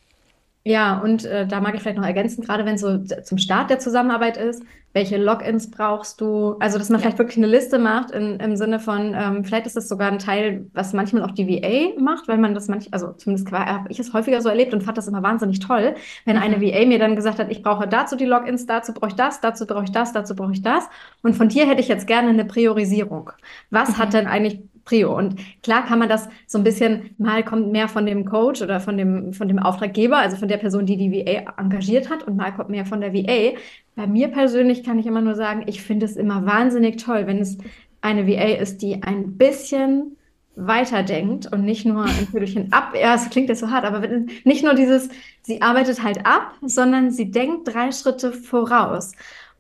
Ja, und äh, da mag ich vielleicht noch ergänzen, gerade wenn es so zum Start der Zusammenarbeit ist, welche Logins brauchst du? Also, dass man ja. vielleicht wirklich eine Liste macht in, im Sinne von, ähm, vielleicht ist das sogar ein Teil, was manchmal auch die VA macht, weil man das manchmal, also zumindest habe ich es häufiger so erlebt und fand das immer wahnsinnig toll, wenn eine mhm. VA mir dann gesagt hat, ich brauche dazu die Logins, dazu brauche ich das, dazu brauche ich das, dazu brauche ich das. Und von dir hätte ich jetzt gerne eine Priorisierung. Was mhm. hat denn eigentlich Prio. Und klar kann man das so ein bisschen, mal kommt mehr von dem Coach oder von dem, von dem Auftraggeber, also von der Person, die die VA engagiert hat und mal kommt mehr von der VA. Bei mir persönlich kann ich immer nur sagen, ich finde es immer wahnsinnig toll, wenn es eine VA ist, die ein bisschen weiterdenkt und nicht nur ein Viertelchen ab. Ja, es klingt jetzt so hart, aber nicht nur dieses, sie arbeitet halt ab, sondern sie denkt drei Schritte voraus.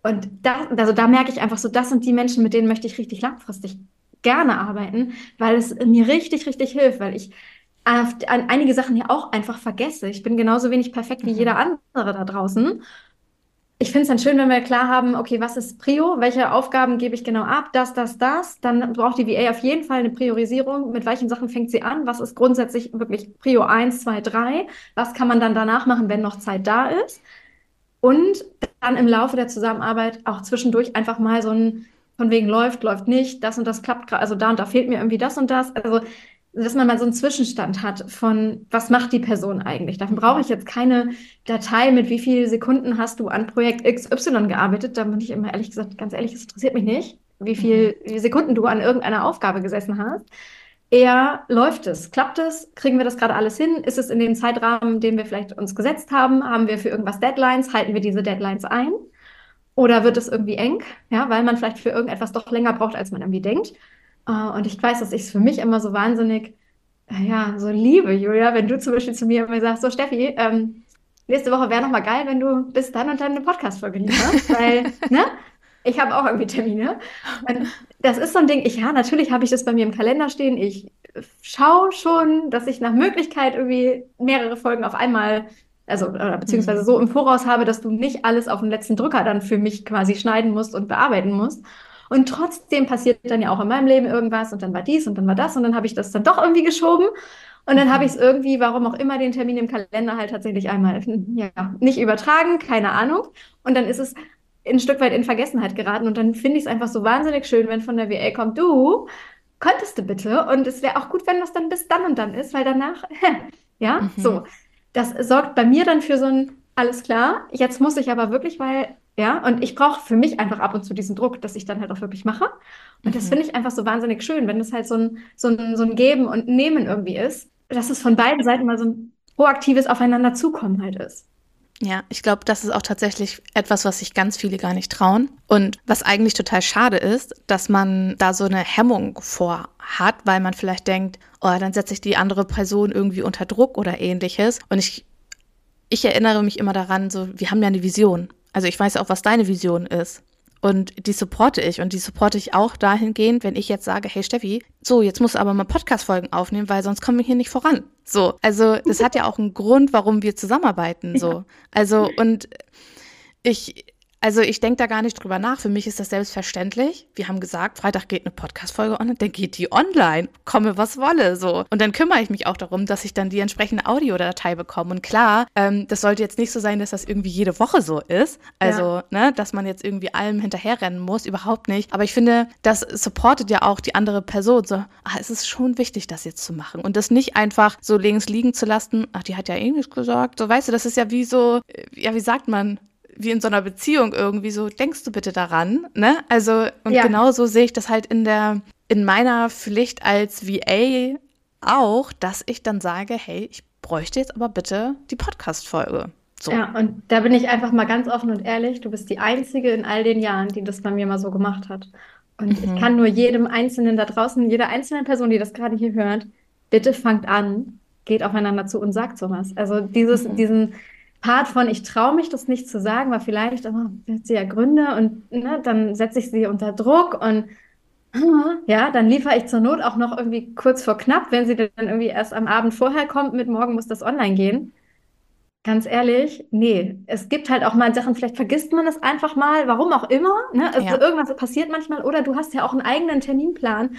Und da, also da merke ich einfach so, das sind die Menschen, mit denen möchte ich richtig langfristig gerne arbeiten, weil es mir richtig, richtig hilft, weil ich an einige Sachen hier auch einfach vergesse. Ich bin genauso wenig perfekt wie mhm. jeder andere da draußen. Ich finde es dann schön, wenn wir klar haben, okay, was ist Prio? Welche Aufgaben gebe ich genau ab? Das, das, das. Dann braucht die VA auf jeden Fall eine Priorisierung. Mit welchen Sachen fängt sie an? Was ist grundsätzlich wirklich Prio 1, 2, 3? Was kann man dann danach machen, wenn noch Zeit da ist? Und dann im Laufe der Zusammenarbeit auch zwischendurch einfach mal so ein von wegen läuft, läuft nicht, das und das klappt gerade, also da und da fehlt mir irgendwie das und das. Also, dass man mal so einen Zwischenstand hat von, was macht die Person eigentlich? Dafür brauche ich jetzt keine Datei mit, wie viele Sekunden hast du an Projekt XY gearbeitet. Da bin ich immer ehrlich gesagt, ganz ehrlich, es interessiert mich nicht, wie viele mhm. Sekunden du an irgendeiner Aufgabe gesessen hast. eher läuft es? Klappt es? Kriegen wir das gerade alles hin? Ist es in dem Zeitrahmen, den wir vielleicht uns gesetzt haben? Haben wir für irgendwas Deadlines? Halten wir diese Deadlines ein? Oder wird es irgendwie eng? Ja, weil man vielleicht für irgendetwas doch länger braucht, als man irgendwie denkt. Äh, und ich weiß, dass ich es für mich immer so wahnsinnig, ja, so liebe, Julia, wenn du zum Beispiel zu mir immer sagst, so Steffi, ähm, nächste Woche wäre noch mal geil, wenn du bis dann und dann eine Podcast-Folge lieferst, weil, ne? Ich habe auch irgendwie Termine. Und das ist so ein Ding, ich, ja, natürlich habe ich das bei mir im Kalender stehen. Ich schaue schon, dass ich nach Möglichkeit irgendwie mehrere Folgen auf einmal, also oder beziehungsweise so im Voraus habe, dass du nicht alles auf den letzten Drücker dann für mich quasi schneiden musst und bearbeiten musst. Und trotzdem passiert dann ja auch in meinem Leben irgendwas und dann war dies und dann war das und dann habe ich das dann doch irgendwie geschoben. Und dann habe ich es irgendwie, warum auch immer, den Termin im Kalender halt tatsächlich einmal ja, nicht übertragen, keine Ahnung. Und dann ist es ein Stück weit in Vergessenheit geraten. Und dann finde ich es einfach so wahnsinnig schön, wenn von der WA kommt, du, könntest du bitte? Und es wäre auch gut, wenn das dann bis dann und dann ist, weil danach, ja, mhm. so. Das sorgt bei mir dann für so ein, alles klar, jetzt muss ich aber wirklich, weil, ja, und ich brauche für mich einfach ab und zu diesen Druck, dass ich dann halt auch wirklich mache. Und mhm. das finde ich einfach so wahnsinnig schön, wenn es halt so ein, so, ein, so ein Geben und Nehmen irgendwie ist, dass es von beiden Seiten mal so ein proaktives Aufeinander zukommen halt ist. Ja, ich glaube, das ist auch tatsächlich etwas, was sich ganz viele gar nicht trauen. Und was eigentlich total schade ist, dass man da so eine Hemmung vor hat, weil man vielleicht denkt, oh, dann setze ich die andere Person irgendwie unter Druck oder ähnliches. Und ich, ich erinnere mich immer daran, so, wir haben ja eine Vision. Also ich weiß auch, was deine Vision ist. Und die supporte ich. Und die supporte ich auch dahingehend, wenn ich jetzt sage, hey Steffi, so, jetzt musst du aber mal Podcast-Folgen aufnehmen, weil sonst kommen wir hier nicht voran. So. Also, das hat ja auch einen Grund, warum wir zusammenarbeiten. So. Also, und ich, also ich denke da gar nicht drüber nach. Für mich ist das selbstverständlich. Wir haben gesagt, Freitag geht eine Podcast-Folge online, dann geht die online. Komme, was wolle, so. Und dann kümmere ich mich auch darum, dass ich dann die entsprechende Audiodatei bekomme. Und klar, ähm, das sollte jetzt nicht so sein, dass das irgendwie jede Woche so ist. Also, ja. ne, dass man jetzt irgendwie allem hinterherrennen muss, überhaupt nicht. Aber ich finde, das supportet ja auch die andere Person. So, ah, es ist schon wichtig, das jetzt zu machen. Und das nicht einfach so links liegen zu lassen. Ach, die hat ja eh nichts gesagt. So, weißt du, das ist ja wie so, äh, ja, wie sagt man? Wie in so einer Beziehung irgendwie so, denkst du bitte daran, ne? Also, und ja. genauso sehe ich das halt in der, in meiner Pflicht als VA auch, dass ich dann sage, hey, ich bräuchte jetzt aber bitte die Podcast-Folge. So. Ja, und da bin ich einfach mal ganz offen und ehrlich, du bist die Einzige in all den Jahren, die das bei mir mal so gemacht hat. Und mhm. ich kann nur jedem Einzelnen da draußen, jeder einzelnen Person, die das gerade hier hört, bitte fangt an, geht aufeinander zu und sagt sowas. Also dieses, mhm. diesen, Part von, ich traue mich das nicht zu sagen, weil vielleicht oh, hat sie ja Gründe und ne, dann setze ich sie unter Druck und ja, dann liefere ich zur Not auch noch irgendwie kurz vor knapp, wenn sie dann irgendwie erst am Abend vorher kommt, mit morgen muss das online gehen. Ganz ehrlich, nee. Es gibt halt auch mal Sachen, vielleicht vergisst man es einfach mal, warum auch immer. Ne? Also ja. irgendwas passiert manchmal. Oder du hast ja auch einen eigenen Terminplan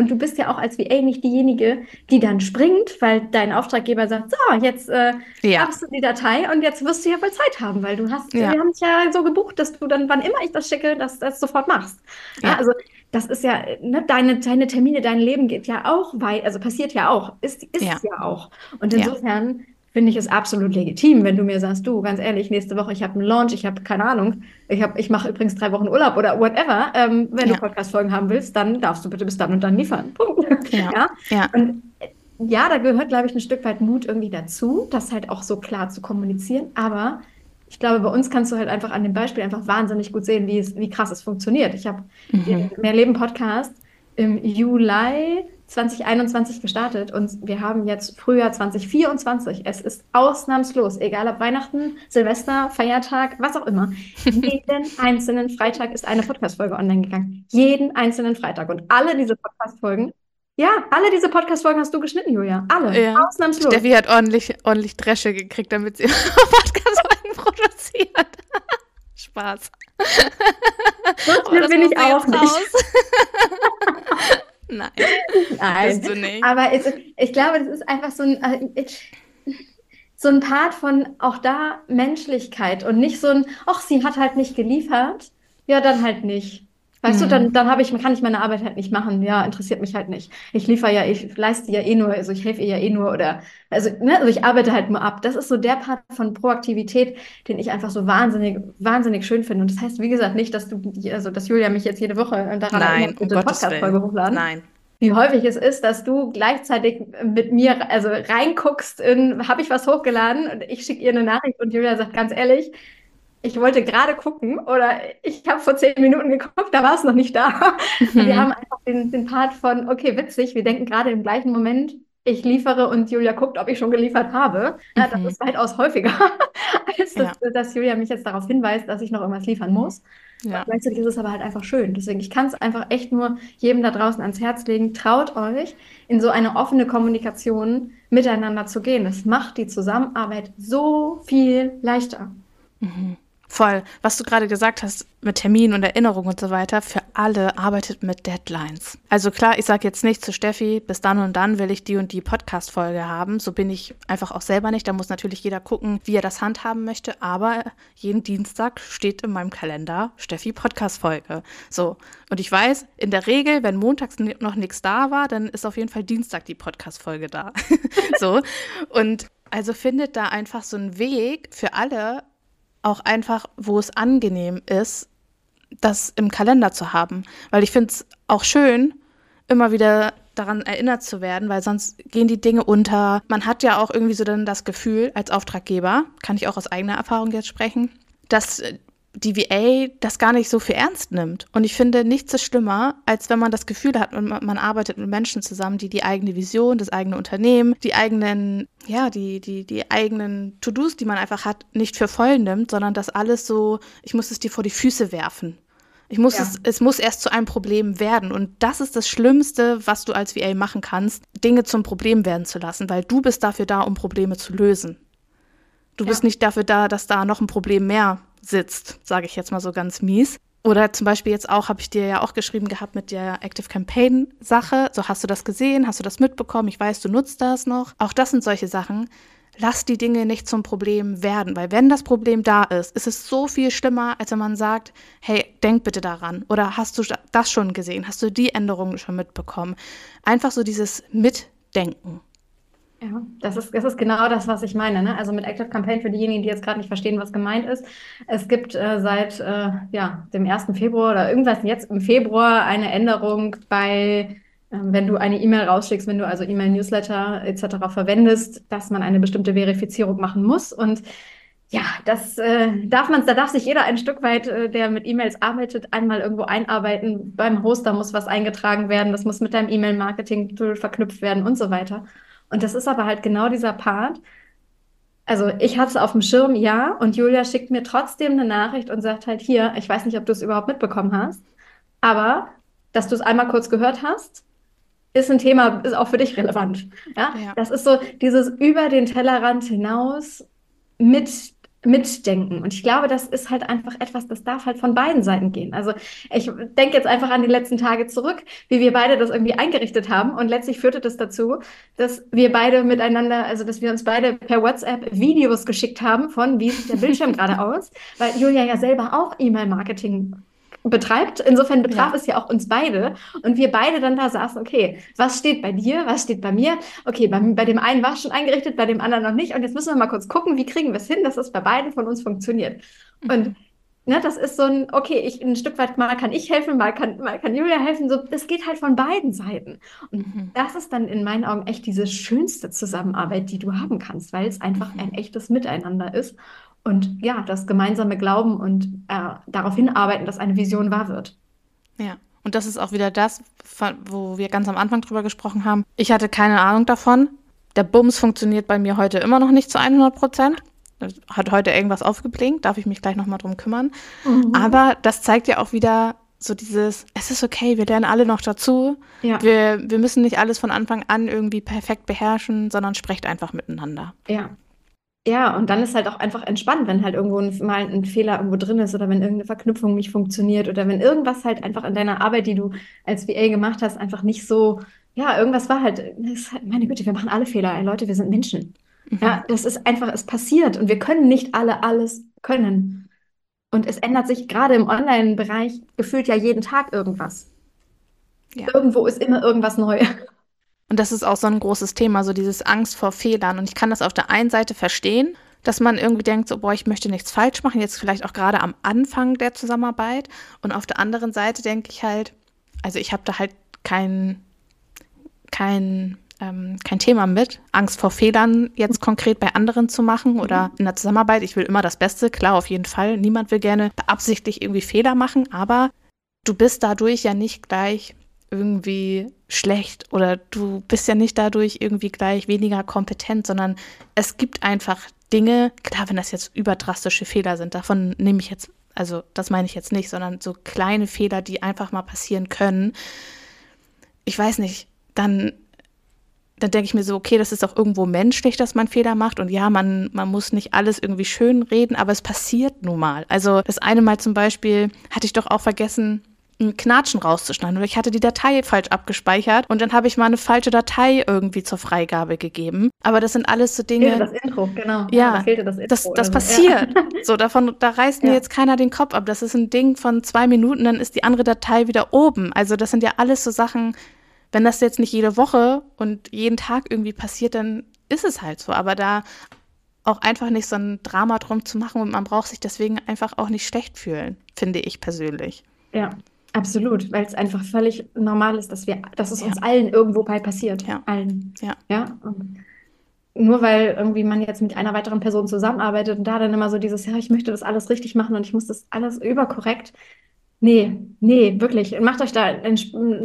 und du bist ja auch als VA nicht diejenige, die dann springt, weil dein Auftraggeber sagt, so, jetzt äh, ja. hast du die Datei und jetzt wirst du ja wohl Zeit haben, weil du hast, ja. wir haben es ja so gebucht, dass du dann, wann immer ich das schicke, das, das sofort machst. Ja. ja also das ist ja, ne, deine, deine Termine, dein Leben geht ja auch weit, also passiert ja auch, ist, ist ja. ja auch. Und insofern finde ich es absolut legitim, wenn du mir sagst, du, ganz ehrlich, nächste Woche, ich habe einen Launch, ich habe keine Ahnung, ich, hab, ich mache übrigens drei Wochen Urlaub oder whatever. Ähm, wenn ja. du Podcast-Folgen haben willst, dann darfst du bitte bis dann und dann liefern. Punkt. Ja. ja? ja. Und ja, da gehört, glaube ich, ein Stück weit Mut irgendwie dazu, das halt auch so klar zu kommunizieren. Aber ich glaube, bei uns kannst du halt einfach an dem Beispiel einfach wahnsinnig gut sehen, wie, es, wie krass es funktioniert. Ich habe mhm. den Mehrleben-Podcast im Juli 2021 gestartet und wir haben jetzt Frühjahr 2024. Es ist ausnahmslos, egal ob Weihnachten, Silvester, Feiertag, was auch immer. Jeden einzelnen Freitag ist eine Podcast-Folge online gegangen. Jeden einzelnen Freitag. Und alle diese Podcast-Folgen, ja, alle diese Podcast-Folgen hast du geschnitten, Julia. Alle. Ja. Ausnahmslos. Steffi hat ordentlich, ordentlich Dresche gekriegt, damit sie Podcast-Folgen produziert. Spaß. So oh, bin ich auch nicht. Nein. Nein. du nicht. Aber es, ich glaube, das ist einfach so ein, äh, so ein Part von auch da Menschlichkeit und nicht so ein, ach, sie hat halt nicht geliefert. Ja, dann halt nicht. Weißt mhm. du, dann, dann habe ich, kann ich meine Arbeit halt nicht machen. Ja, interessiert mich halt nicht. Ich liefere ja, ich leiste ja eh nur, also ich helfe ihr ja eh nur oder, also, ne, also ich arbeite halt nur ab. Das ist so der Part von Proaktivität, den ich einfach so wahnsinnig, wahnsinnig schön finde. Und das heißt, wie gesagt, nicht, dass du, also, dass Julia mich jetzt jede Woche daran Nein, um Podcast-Folge hochladen. Nein. wie häufig es ist, dass du gleichzeitig mit mir also reinguckst in, habe ich was hochgeladen und ich schicke ihr eine Nachricht und Julia sagt ganz ehrlich, ich wollte gerade gucken oder ich habe vor zehn Minuten geguckt, da war es noch nicht da. Mhm. Wir haben einfach den, den Part von, okay, witzig, wir denken gerade im gleichen Moment, ich liefere und Julia guckt, ob ich schon geliefert habe. Ja, das mhm. ist weitaus häufiger, als ja. dass Julia mich jetzt darauf hinweist, dass ich noch irgendwas liefern muss. Ja. Gleichzeitig ist es aber halt einfach schön. Deswegen, ich kann es einfach echt nur jedem da draußen ans Herz legen. Traut euch, in so eine offene Kommunikation miteinander zu gehen. Das macht die Zusammenarbeit so viel leichter. Mhm. Voll. Was du gerade gesagt hast mit Termin und Erinnerung und so weiter, für alle arbeitet mit Deadlines. Also klar, ich sage jetzt nicht zu Steffi, bis dann und dann will ich die und die Podcast-Folge haben. So bin ich einfach auch selber nicht. Da muss natürlich jeder gucken, wie er das handhaben möchte. Aber jeden Dienstag steht in meinem Kalender Steffi Podcast-Folge. So. Und ich weiß, in der Regel, wenn montags noch nichts da war, dann ist auf jeden Fall Dienstag die Podcast-Folge da. so. Und also findet da einfach so einen Weg für alle, auch einfach, wo es angenehm ist, das im Kalender zu haben. Weil ich finde es auch schön, immer wieder daran erinnert zu werden, weil sonst gehen die Dinge unter. Man hat ja auch irgendwie so dann das Gefühl als Auftraggeber, kann ich auch aus eigener Erfahrung jetzt sprechen, dass die VA das gar nicht so viel ernst nimmt. Und ich finde nichts ist schlimmer, als wenn man das Gefühl hat, man, man arbeitet mit Menschen zusammen, die die eigene Vision, das eigene Unternehmen, die eigenen, ja, die, die, die eigenen To-Dos, die man einfach hat, nicht für voll nimmt, sondern das alles so, ich muss es dir vor die Füße werfen. Ich muss ja. es, es muss erst zu einem Problem werden. Und das ist das Schlimmste, was du als VA machen kannst, Dinge zum Problem werden zu lassen, weil du bist dafür da, um Probleme zu lösen. Du ja. bist nicht dafür da, dass da noch ein Problem mehr sitzt, sage ich jetzt mal so ganz mies. Oder zum Beispiel jetzt auch, habe ich dir ja auch geschrieben gehabt mit der Active Campaign Sache. So hast du das gesehen, hast du das mitbekommen, ich weiß, du nutzt das noch. Auch das sind solche Sachen. Lass die Dinge nicht zum Problem werden, weil wenn das Problem da ist, ist es so viel schlimmer, als wenn man sagt, hey, denk bitte daran. Oder hast du das schon gesehen? Hast du die Änderungen schon mitbekommen? Einfach so dieses Mitdenken. Ja, das ist, das ist genau das, was ich meine. Ne? Also mit Active Campaign für diejenigen, die jetzt gerade nicht verstehen, was gemeint ist. Es gibt äh, seit äh, ja, dem 1. Februar oder irgendwas jetzt im Februar eine Änderung bei, äh, wenn du eine E-Mail rausschickst, wenn du also E-Mail-Newsletter etc. verwendest, dass man eine bestimmte Verifizierung machen muss. Und ja, das äh, darf man, da darf sich jeder ein Stück weit, äh, der mit E-Mails arbeitet, einmal irgendwo einarbeiten. Beim Hoster muss was eingetragen werden, das muss mit deinem E-Mail-Marketing-Tool verknüpft werden und so weiter. Und das ist aber halt genau dieser Part. Also ich hatte es auf dem Schirm, ja, und Julia schickt mir trotzdem eine Nachricht und sagt halt hier, ich weiß nicht, ob du es überhaupt mitbekommen hast, aber dass du es einmal kurz gehört hast, ist ein Thema, ist auch für dich relevant. Ja? ja. Das ist so dieses über den Tellerrand hinaus mit mitdenken. Und ich glaube, das ist halt einfach etwas, das darf halt von beiden Seiten gehen. Also ich denke jetzt einfach an die letzten Tage zurück, wie wir beide das irgendwie eingerichtet haben. Und letztlich führte das dazu, dass wir beide miteinander, also dass wir uns beide per WhatsApp Videos geschickt haben von, wie sieht der Bildschirm gerade aus, weil Julia ja selber auch E-Mail-Marketing betreibt. Insofern betraf ja. es ja auch uns beide. Und wir beide dann da saßen, okay, was steht bei dir, was steht bei mir? Okay, bei, bei dem einen war es schon eingerichtet, bei dem anderen noch nicht. Und jetzt müssen wir mal kurz gucken, wie kriegen wir es hin, dass es bei beiden von uns funktioniert. Mhm. Und ne, das ist so ein, okay, ich ein Stück weit mal kann ich helfen, mal kann, mal kann Julia helfen. So, das geht halt von beiden Seiten. Und mhm. das ist dann in meinen Augen echt diese schönste Zusammenarbeit, die du haben kannst, weil es einfach mhm. ein echtes Miteinander ist. Und ja, das gemeinsame Glauben und äh, darauf hinarbeiten, dass eine Vision wahr wird. Ja. Und das ist auch wieder das, wo wir ganz am Anfang drüber gesprochen haben. Ich hatte keine Ahnung davon. Der Bums funktioniert bei mir heute immer noch nicht zu 100 Prozent. Hat heute irgendwas aufgeblinkt, darf ich mich gleich nochmal drum kümmern. Mhm. Aber das zeigt ja auch wieder so dieses, es ist okay, wir lernen alle noch dazu. Ja. Wir, wir müssen nicht alles von Anfang an irgendwie perfekt beherrschen, sondern sprecht einfach miteinander. Ja, ja, und dann ist halt auch einfach entspannt, wenn halt irgendwo ein, mal ein Fehler irgendwo drin ist oder wenn irgendeine Verknüpfung nicht funktioniert oder wenn irgendwas halt einfach in deiner Arbeit, die du als VA gemacht hast, einfach nicht so, ja, irgendwas war halt, halt meine Güte, wir machen alle Fehler, ey, Leute, wir sind Menschen. Mhm. Ja, das ist einfach, es passiert und wir können nicht alle alles können. Und es ändert sich gerade im Online-Bereich gefühlt ja jeden Tag irgendwas. Ja. Irgendwo ist immer irgendwas neu. Und das ist auch so ein großes Thema, so dieses Angst vor Fehlern. Und ich kann das auf der einen Seite verstehen, dass man irgendwie denkt, so, boah, ich möchte nichts falsch machen, jetzt vielleicht auch gerade am Anfang der Zusammenarbeit. Und auf der anderen Seite denke ich halt, also ich habe da halt keinen kein ähm, kein Thema mit, Angst vor Fehlern jetzt konkret bei anderen zu machen oder mhm. in der Zusammenarbeit. Ich will immer das Beste, klar, auf jeden Fall. Niemand will gerne beabsichtlich irgendwie Fehler machen, aber du bist dadurch ja nicht gleich irgendwie schlecht oder du bist ja nicht dadurch irgendwie gleich weniger kompetent, sondern es gibt einfach Dinge, klar, wenn das jetzt überdrastische Fehler sind, davon nehme ich jetzt, also das meine ich jetzt nicht, sondern so kleine Fehler, die einfach mal passieren können. Ich weiß nicht, dann dann denke ich mir so, okay, das ist auch irgendwo menschlich, dass man Fehler macht. Und ja, man, man muss nicht alles irgendwie schön reden, aber es passiert nun mal. Also das eine Mal zum Beispiel hatte ich doch auch vergessen, ein Knatschen rauszuschneiden. Oder ich hatte die Datei falsch abgespeichert und dann habe ich mal eine falsche Datei irgendwie zur Freigabe gegeben. Aber das sind alles so Dinge. Fehlte das Intro, genau. Ja, da fehlte das Intro. Das, das passiert. Ja. So, davon, da reißt mir jetzt keiner den Kopf ab. Das ist ein Ding von zwei Minuten, dann ist die andere Datei wieder oben. Also das sind ja alles so Sachen, wenn das jetzt nicht jede Woche und jeden Tag irgendwie passiert, dann ist es halt so. Aber da auch einfach nicht so ein Drama drum zu machen und man braucht sich deswegen einfach auch nicht schlecht fühlen, finde ich persönlich. Ja, absolut, weil es einfach völlig normal ist, dass wir, dass es ja. uns allen irgendwo bei passiert. Ja. Allen. Ja. Ja. Und nur weil irgendwie man jetzt mit einer weiteren Person zusammenarbeitet und da dann immer so dieses, ja, ich möchte das alles richtig machen und ich muss das alles überkorrekt Nee, nee, wirklich. Macht euch da ein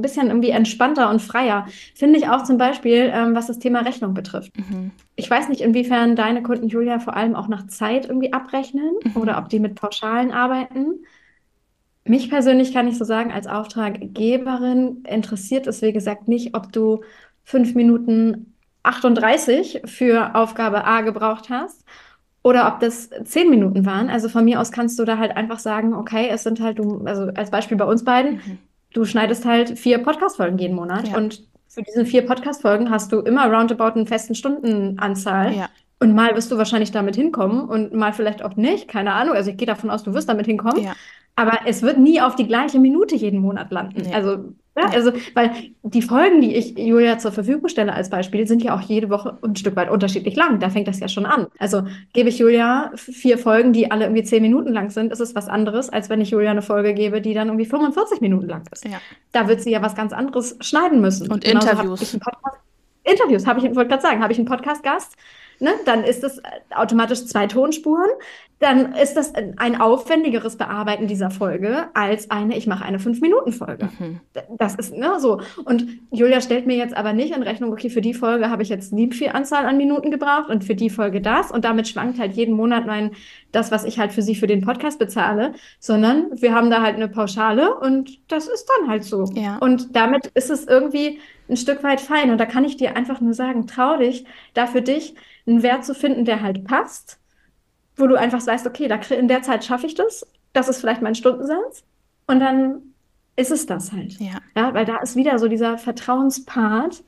bisschen irgendwie entspannter und freier. Finde ich auch zum Beispiel, ähm, was das Thema Rechnung betrifft. Mhm. Ich weiß nicht, inwiefern deine Kunden, Julia, vor allem auch nach Zeit irgendwie abrechnen mhm. oder ob die mit Pauschalen arbeiten. Mich persönlich kann ich so sagen, als Auftraggeberin interessiert es, wie gesagt, nicht, ob du fünf Minuten 38 für Aufgabe A gebraucht hast oder ob das zehn Minuten waren. Also von mir aus kannst du da halt einfach sagen, okay, es sind halt du, also als Beispiel bei uns beiden, mhm. du schneidest halt vier Podcast-Folgen jeden Monat ja. und für diese vier Podcast-Folgen hast du immer roundabout einen festen Stundenanzahl. Ja. Und mal wirst du wahrscheinlich damit hinkommen und mal vielleicht auch nicht, keine Ahnung. Also ich gehe davon aus, du wirst damit hinkommen. Ja. Aber es wird nie auf die gleiche Minute jeden Monat landen. Nee. Also ja, also, weil die Folgen, die ich Julia zur Verfügung stelle als Beispiel, sind ja auch jede Woche ein Stück weit unterschiedlich lang. Da fängt das ja schon an. Also gebe ich Julia vier Folgen, die alle irgendwie zehn Minuten lang sind, ist es was anderes, als wenn ich Julia eine Folge gebe, die dann irgendwie 45 Minuten lang ist. Ja. Da wird sie ja was ganz anderes schneiden müssen. Und Genauso Interviews. Interviews habe ich, wollte gerade sagen, habe ich einen Podcast-Gast, ne, dann ist es automatisch zwei Tonspuren dann ist das ein aufwendigeres Bearbeiten dieser Folge als eine, ich mache eine Fünf-Minuten-Folge. Mhm. Das ist ne, so. Und Julia stellt mir jetzt aber nicht in Rechnung, okay, für die Folge habe ich jetzt nie viel Anzahl an Minuten gebraucht und für die Folge das. Und damit schwankt halt jeden Monat mein, das, was ich halt für sie für den Podcast bezahle, sondern wir haben da halt eine Pauschale und das ist dann halt so. Ja. Und damit ist es irgendwie ein Stück weit fein. Und da kann ich dir einfach nur sagen, trau dich, da für dich einen Wert zu finden, der halt passt wo du einfach weißt, okay, da, in der Zeit schaffe ich das, das ist vielleicht mein Stundensatz und dann ist es das halt. Ja. ja. Weil da ist wieder so dieser Vertrauenspart.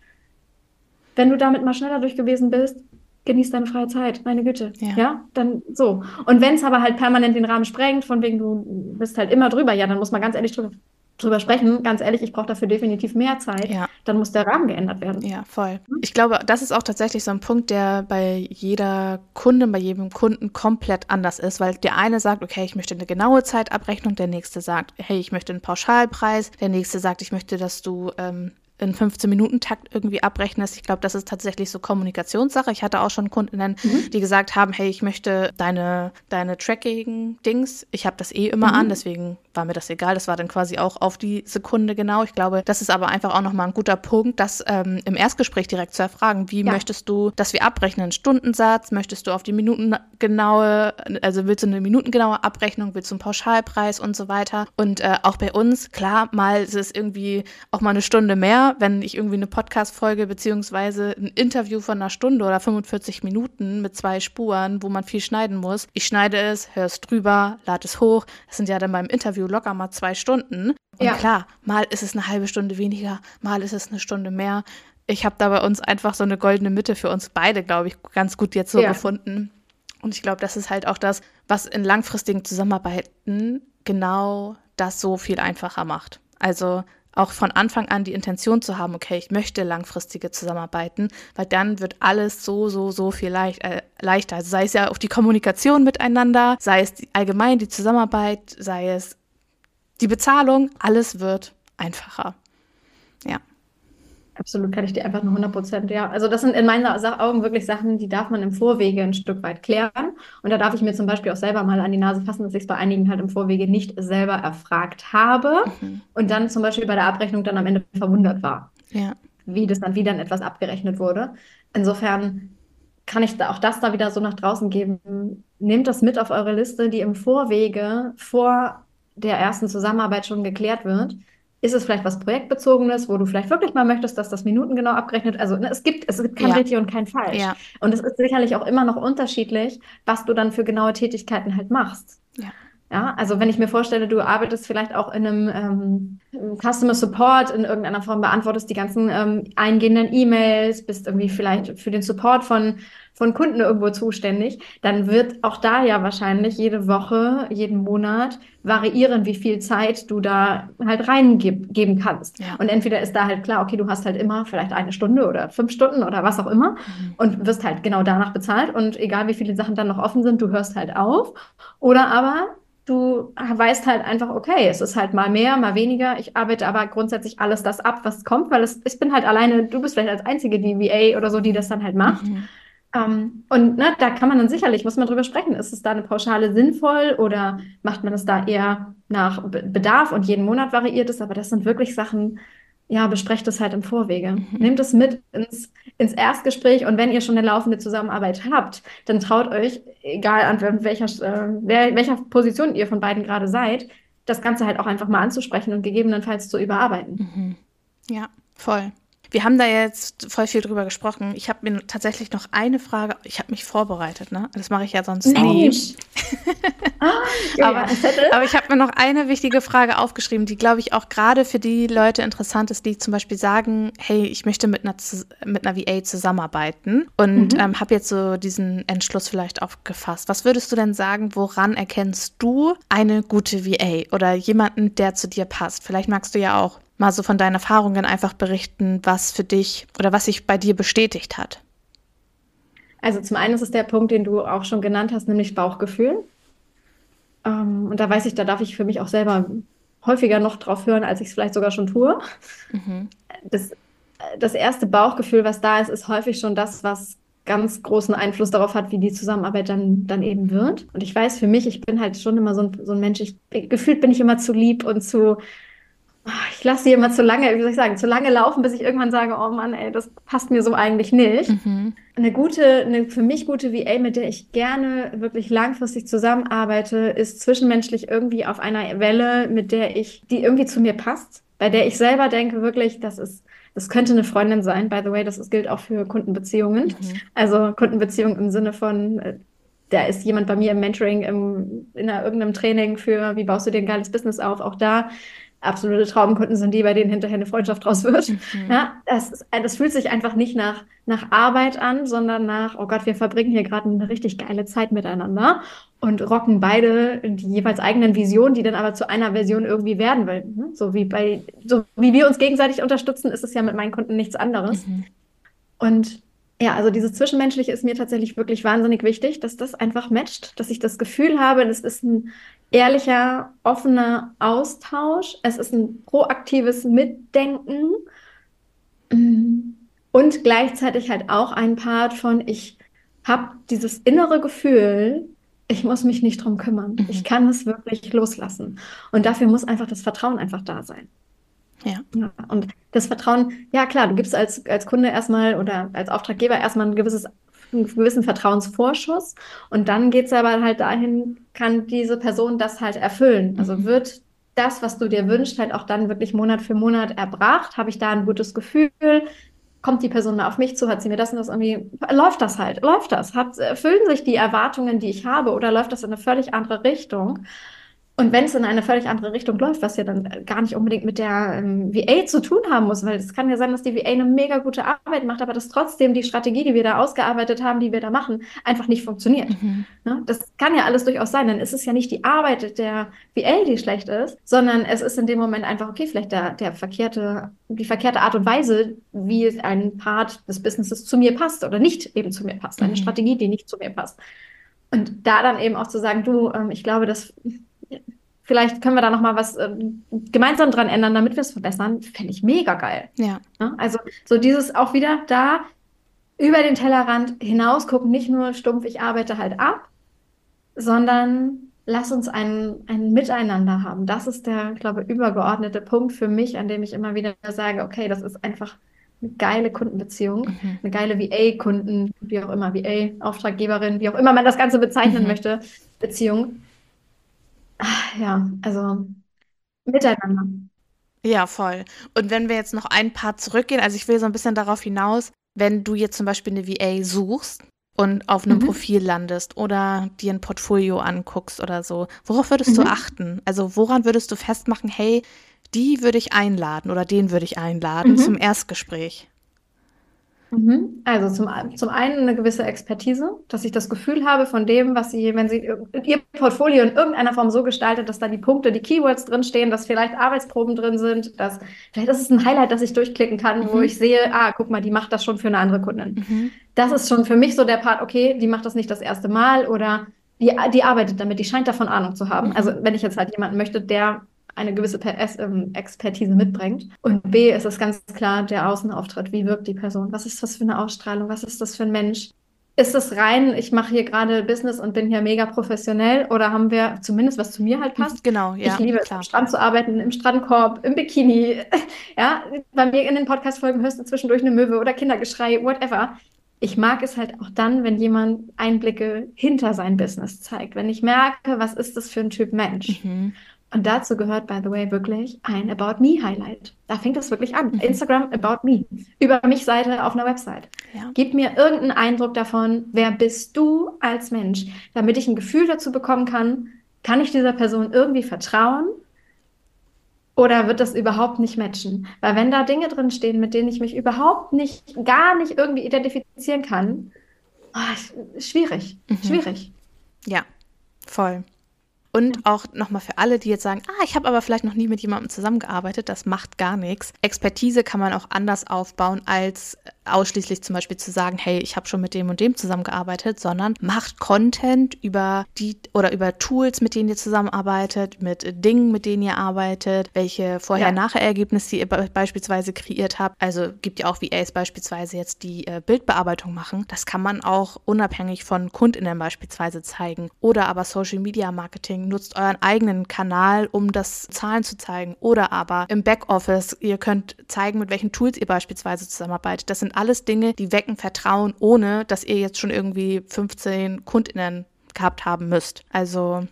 Wenn du damit mal schneller durch gewesen bist, genieß deine freie Zeit, meine Güte. Ja, ja dann so. Und wenn es aber halt permanent den Rahmen sprengt, von wegen du bist halt immer drüber, ja, dann muss man ganz ehrlich drüber, drüber sprechen. Ganz ehrlich, ich brauche dafür definitiv mehr Zeit. Ja. Dann muss der Rahmen geändert werden. Ja, voll. Ich glaube, das ist auch tatsächlich so ein Punkt, der bei jeder Kundin, bei jedem Kunden komplett anders ist, weil der eine sagt, okay, ich möchte eine genaue Zeitabrechnung, der nächste sagt, hey, ich möchte einen Pauschalpreis, der nächste sagt, ich möchte, dass du ähm, in 15-Minuten-Takt irgendwie abrechnest. Ich glaube, das ist tatsächlich so Kommunikationssache. Ich hatte auch schon Kundinnen, mhm. die gesagt haben, hey, ich möchte deine, deine Tracking-Dings, ich habe das eh immer mhm. an, deswegen war mir das egal. Das war dann quasi auch auf die Sekunde genau. Ich glaube, das ist aber einfach auch nochmal ein guter Punkt, das ähm, im Erstgespräch direkt zu erfragen. Wie ja. möchtest du, dass wir abrechnen? Stundensatz? Möchtest du auf die Minutengenaue, also willst du eine minutengenaue Abrechnung? Willst du einen Pauschalpreis und so weiter? Und äh, auch bei uns, klar, mal ist es irgendwie auch mal eine Stunde mehr wenn ich irgendwie eine Podcast-Folge beziehungsweise ein Interview von einer Stunde oder 45 Minuten mit zwei Spuren, wo man viel schneiden muss. Ich schneide es, höre es drüber, lade es hoch. Das sind ja dann beim Interview locker mal zwei Stunden. Und ja. klar, mal ist es eine halbe Stunde weniger, mal ist es eine Stunde mehr. Ich habe da bei uns einfach so eine goldene Mitte für uns beide, glaube ich, ganz gut jetzt so ja. gefunden. Und ich glaube, das ist halt auch das, was in langfristigen Zusammenarbeiten genau das so viel einfacher macht. Also auch von Anfang an die Intention zu haben, okay, ich möchte langfristige Zusammenarbeiten, weil dann wird alles so, so, so viel leicht, äh, leichter. Also sei es ja auch die Kommunikation miteinander, sei es die, allgemein die Zusammenarbeit, sei es die Bezahlung, alles wird einfacher. Ja. Absolut, kann ich dir einfach nur 100 Prozent, ja. Also das sind in meinen Augen wirklich Sachen, die darf man im Vorwege ein Stück weit klären. Und da darf ich mir zum Beispiel auch selber mal an die Nase fassen, dass ich es bei einigen halt im Vorwege nicht selber erfragt habe mhm. und dann zum Beispiel bei der Abrechnung dann am Ende verwundert war. Ja. Wie das dann wieder etwas abgerechnet wurde. Insofern kann ich da auch das da wieder so nach draußen geben. Nehmt das mit auf eure Liste, die im Vorwege vor der ersten Zusammenarbeit schon geklärt wird ist es vielleicht was Projektbezogenes, wo du vielleicht wirklich mal möchtest, dass das minutengenau abgerechnet Also ne, es gibt, es gibt kein ja. richtig und kein falsch. Ja. Und es ist sicherlich auch immer noch unterschiedlich, was du dann für genaue Tätigkeiten halt machst. Ja. Ja, also wenn ich mir vorstelle, du arbeitest vielleicht auch in einem ähm, Customer Support in irgendeiner Form, beantwortest die ganzen ähm, eingehenden E-Mails, bist irgendwie vielleicht für den Support von, von Kunden irgendwo zuständig, dann wird auch da ja wahrscheinlich jede Woche, jeden Monat variieren, wie viel Zeit du da halt reingeben kannst. Ja. Und entweder ist da halt klar, okay, du hast halt immer vielleicht eine Stunde oder fünf Stunden oder was auch immer mhm. und wirst halt genau danach bezahlt und egal wie viele Sachen dann noch offen sind, du hörst halt auf. Oder aber du weißt halt einfach, okay, es ist halt mal mehr, mal weniger. Ich arbeite aber grundsätzlich alles das ab, was kommt, weil es, ich bin halt alleine, du bist vielleicht als einzige die VA oder so, die das dann halt macht. Mhm. Um, und ne, da kann man dann sicherlich, muss man drüber sprechen, ist es da eine Pauschale sinnvoll oder macht man es da eher nach Bedarf und jeden Monat variiert es? Aber das sind wirklich Sachen, ja, besprecht es halt im Vorwege. Mhm. Nehmt es mit ins, ins Erstgespräch und wenn ihr schon eine laufende Zusammenarbeit habt, dann traut euch, egal an welcher, äh, welcher Position ihr von beiden gerade seid, das Ganze halt auch einfach mal anzusprechen und gegebenenfalls zu überarbeiten. Mhm. Ja, voll. Wir haben da jetzt voll viel drüber gesprochen. Ich habe mir tatsächlich noch eine Frage. Ich habe mich vorbereitet, ne? Das mache ich ja sonst Mensch. nie. ah, aber, aber, ich habe mir noch eine wichtige Frage aufgeschrieben, die, glaube ich, auch gerade für die Leute interessant ist, die zum Beispiel sagen, hey, ich möchte mit einer, mit einer VA zusammenarbeiten und mhm. ähm, habe jetzt so diesen Entschluss vielleicht aufgefasst. Was würdest du denn sagen, woran erkennst du eine gute VA oder jemanden, der zu dir passt? Vielleicht magst du ja auch mal so von deinen Erfahrungen einfach berichten, was für dich oder was sich bei dir bestätigt hat. Also zum einen ist es der Punkt, den du auch schon genannt hast, nämlich Bauchgefühl. Ähm, und da weiß ich, da darf ich für mich auch selber häufiger noch drauf hören, als ich es vielleicht sogar schon tue. Mhm. Das, das erste Bauchgefühl, was da ist, ist häufig schon das, was ganz großen Einfluss darauf hat, wie die Zusammenarbeit dann, dann eben wird. Und ich weiß für mich, ich bin halt schon immer so ein, so ein Mensch, ich, gefühlt bin ich immer zu lieb und zu, ich lasse sie immer zu lange, wie soll ich sagen, zu lange laufen, bis ich irgendwann sage, oh Mann, ey, das passt mir so eigentlich nicht. Mhm. Eine gute, eine für mich gute VA, mit der ich gerne wirklich langfristig zusammenarbeite, ist zwischenmenschlich irgendwie auf einer Welle, mit der ich, die irgendwie zu mir passt, bei der ich selber denke, wirklich, das ist, das könnte eine Freundin sein. By the way, das gilt auch für Kundenbeziehungen. Mhm. Also Kundenbeziehungen im Sinne von, äh, da ist jemand bei mir im Mentoring, im, in einer, irgendeinem Training für, wie baust du dir ein geiles Business auf? Auch da absolute Traumkunden sind die, bei denen hinterher eine Freundschaft draus wird. Mhm. Ja, das, ist, das fühlt sich einfach nicht nach, nach Arbeit an, sondern nach, oh Gott, wir verbringen hier gerade eine richtig geile Zeit miteinander und rocken beide die jeweils eigenen Visionen, die dann aber zu einer Version irgendwie werden, weil ne, so wie bei, so wie wir uns gegenseitig unterstützen, ist es ja mit meinen Kunden nichts anderes. Mhm. Und ja, also dieses Zwischenmenschliche ist mir tatsächlich wirklich wahnsinnig wichtig, dass das einfach matcht, dass ich das Gefühl habe, das ist ein ehrlicher, offener Austausch. Es ist ein proaktives Mitdenken und gleichzeitig halt auch ein Part von, ich habe dieses innere Gefühl, ich muss mich nicht drum kümmern. Mhm. Ich kann es wirklich loslassen. Und dafür muss einfach das Vertrauen einfach da sein. Ja. ja. Und das Vertrauen, ja klar, du gibst als, als Kunde erstmal oder als Auftraggeber erstmal ein gewisses einen gewissen Vertrauensvorschuss. Und dann geht es aber halt dahin, kann diese Person das halt erfüllen. Also mhm. wird das, was du dir wünschst, halt auch dann wirklich Monat für Monat erbracht? Habe ich da ein gutes Gefühl? Kommt die Person mal auf mich zu? Hat sie mir das und das irgendwie? Läuft das halt? Läuft das? Hat, erfüllen sich die Erwartungen, die ich habe, oder läuft das in eine völlig andere Richtung? Und wenn es in eine völlig andere Richtung läuft, was ja dann gar nicht unbedingt mit der ähm, VA zu tun haben muss, weil es kann ja sein, dass die VA eine mega gute Arbeit macht, aber dass trotzdem die Strategie, die wir da ausgearbeitet haben, die wir da machen, einfach nicht funktioniert. Mhm. Ne? Das kann ja alles durchaus sein. Dann ist es ja nicht die Arbeit der VA, die schlecht ist, sondern es ist in dem Moment einfach, okay, vielleicht der, der verkehrte, die verkehrte Art und Weise, wie ein Part des Businesses zu mir passt oder nicht eben zu mir passt. Eine mhm. Strategie, die nicht zu mir passt. Und da dann eben auch zu sagen, du, ähm, ich glaube, dass vielleicht können wir da nochmal was äh, gemeinsam dran ändern, damit wir es verbessern, fände ich mega geil. Ja. Ne? Also so dieses auch wieder da über den Tellerrand hinaus gucken, nicht nur stumpf, ich arbeite halt ab, sondern lass uns ein, ein Miteinander haben. Das ist der, ich glaube, übergeordnete Punkt für mich, an dem ich immer wieder sage, okay, das ist einfach eine geile Kundenbeziehung, Mhm. eine geile VA-Kunden, wie auch immer, VA-Auftraggeberin, wie auch immer man das Ganze bezeichnen Mhm. möchte, Beziehung. Ah, Ja, also miteinander. Ja, voll. Und wenn wir jetzt noch ein paar zurückgehen, also ich will so ein bisschen darauf hinaus, wenn du jetzt zum Beispiel eine VA suchst und auf einem Mhm. Profil landest oder dir ein Portfolio anguckst oder so, worauf würdest du Mhm. achten? Also woran würdest du festmachen, hey, die würde ich einladen oder den würde ich einladen Mhm. zum Erstgespräch? Mhm. Also zum, zum einen eine gewisse Expertise, dass ich das Gefühl habe von dem, was sie, wenn sie ihr Portfolio in irgendeiner Form so gestaltet, dass da die Punkte, die Keywords drinstehen, dass vielleicht Arbeitsproben drin sind, dass vielleicht ist es ein Highlight, das ich durchklicken kann, wo Mhm. ich sehe, ah, guck mal, die macht das schon für eine andere Kundin. Mhm. Das ist schon für mich so der Part, okay, die macht das nicht das erste Mal oder die, die arbeitet damit, die scheint davon Ahnung zu haben. Mhm. Also wenn ich jetzt halt jemanden möchte, der eine gewisse es- ähm, Expertise mitbringt. Und B ist es ganz klar der Außenauftritt. Wie wirkt die Person? Was ist das für eine Ausstrahlung? Was ist das für ein Mensch? Ist es rein, ich mache hier gerade Business und bin hier mega professionell oder haben wir zumindest, was zu mir halt passt? Genau, ja, Ich liebe es, klar. am Strand zu arbeiten, im Strandkorb, im Bikini. Ja, bei mir in den Podcast-Folgen hörst du zwischendurch eine Möwe oder Kindergeschrei, whatever. Ich mag es halt auch dann, wenn jemand Einblicke hinter sein Business zeigt. Wenn ich merke, was ist das für ein Typ Mensch? Mhm. Und dazu gehört, by the way, wirklich ein About Me Highlight. Da fängt es wirklich an. Mhm. Instagram About Me. Über mich Seite auf einer Website. Ja. Gib mir irgendeinen Eindruck davon, wer bist du als Mensch, damit ich ein Gefühl dazu bekommen kann, kann ich dieser Person irgendwie vertrauen oder wird das überhaupt nicht matchen? Weil wenn da Dinge drin stehen, mit denen ich mich überhaupt nicht, gar nicht irgendwie identifizieren kann, sch- schwierig, Mhm. schwierig. Ja, voll. Und auch nochmal für alle, die jetzt sagen, ah, ich habe aber vielleicht noch nie mit jemandem zusammengearbeitet, das macht gar nichts. Expertise kann man auch anders aufbauen, als ausschließlich zum Beispiel zu sagen, hey, ich habe schon mit dem und dem zusammengearbeitet, sondern macht Content über die oder über Tools, mit denen ihr zusammenarbeitet, mit Dingen, mit denen ihr arbeitet, welche Vorher-Nachher-Ergebnisse ihr be beispielsweise kreiert habt. Also gibt ja auch VAs beispielsweise jetzt die äh, Bildbearbeitung machen. Das kann man auch unabhängig von KundInnen beispielsweise zeigen. Oder aber Social Media Marketing nutzt euren eigenen Kanal, um das Zahlen zu zeigen. Oder aber im Backoffice, ihr könnt zeigen, mit welchen Tools ihr beispielsweise zusammenarbeitet. Das sind alles Dinge, die wecken Vertrauen, ohne dass ihr jetzt schon irgendwie 15 KundInnen gehabt haben müsst. Also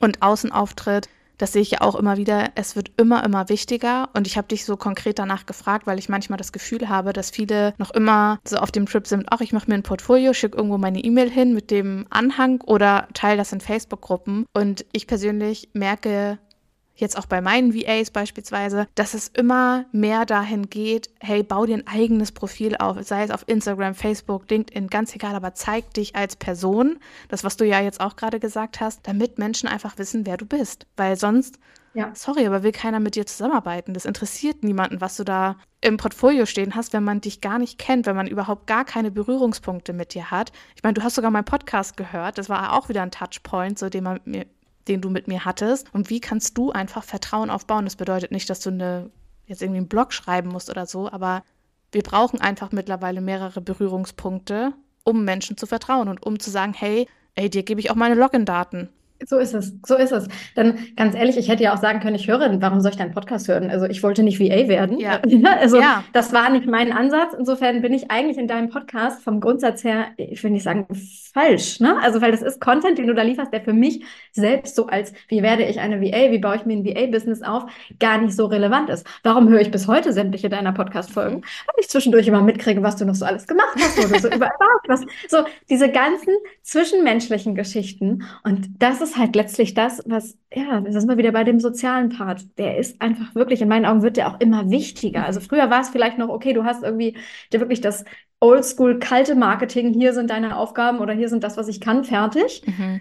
und Außenauftritt, das sehe ich ja auch immer wieder, es wird immer, immer wichtiger. Und ich habe dich so konkret danach gefragt, weil ich manchmal das Gefühl habe, dass viele noch immer so auf dem Trip sind, ach, ich mache mir ein Portfolio, schicke irgendwo meine E-Mail hin mit dem Anhang oder teile das in Facebook-Gruppen. Und ich persönlich merke, jetzt auch bei meinen VAs beispielsweise, dass es immer mehr dahin geht, hey, bau dir ein eigenes Profil auf, sei es auf Instagram, Facebook, LinkedIn, ganz egal, aber zeig dich als Person, das, was du ja jetzt auch gerade gesagt hast, damit Menschen einfach wissen, wer du bist. Weil sonst, Ja. sorry, aber will keiner mit dir zusammenarbeiten. Das interessiert niemanden, was du da im Portfolio stehen hast, wenn man dich gar nicht kennt, wenn man überhaupt gar keine Berührungspunkte mit dir hat. Ich meine, du hast sogar meinen Podcast gehört, das war auch wieder ein Touchpoint, so den man mit mir den du mit mir hattest. Und wie kannst du einfach Vertrauen aufbauen? Das bedeutet nicht, dass du eine, jetzt irgendwie einen Blog schreiben musst oder so, aber wir brauchen einfach mittlerweile mehrere Berührungspunkte, um Menschen zu vertrauen und um zu sagen, hey, ey, dir gebe ich auch meine Login-Daten. So ist es, so ist es. Dann ganz ehrlich, ich hätte ja auch sagen können, ich höre, warum soll ich deinen Podcast hören? Also ich wollte nicht VA werden. Ja. Also Ja. das war nicht mein Ansatz. Insofern bin ich eigentlich in deinem Podcast vom Grundsatz her, ich will nicht sagen falsch, ne? Also weil das ist Content, den du da lieferst, der für mich selbst so als, wie werde ich eine VA, wie baue ich mir ein VA-Business auf, gar nicht so relevant ist. Warum höre ich bis heute sämtliche deiner Podcast-Folgen? Weil ich zwischendurch immer mitkriege, was du noch so alles gemacht hast, wo du so überall warst, was, so diese ganzen zwischenmenschlichen Geschichten. Und das ist halt letztlich das, was, ja, da sind wir wieder bei dem sozialen Part. Der ist einfach wirklich, in meinen Augen wird der auch immer wichtiger. Also früher war es vielleicht noch, okay, du hast irgendwie dir wirklich das oldschool kalte Marketing, hier sind deine Aufgaben oder hier sind das, was ich kann, fertig. Mhm.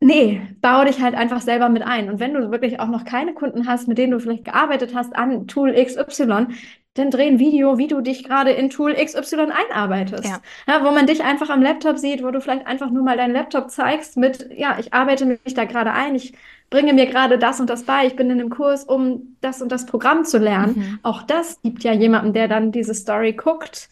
Nee, baue dich halt einfach selber mit ein. Und wenn du wirklich auch noch keine Kunden hast, mit denen du vielleicht gearbeitet hast an Tool XY, dann dreh ein Video, wie du dich gerade in Tool XY einarbeitest. Ja. Ja, wo man dich einfach am Laptop sieht, wo du vielleicht einfach nur mal deinen Laptop zeigst mit, ja, ich arbeite mich da gerade ein, ich bringe mir gerade das und das bei, ich bin in einem Kurs, um das und das Programm zu lernen. Mhm. Auch das gibt ja jemandem, der dann diese Story guckt,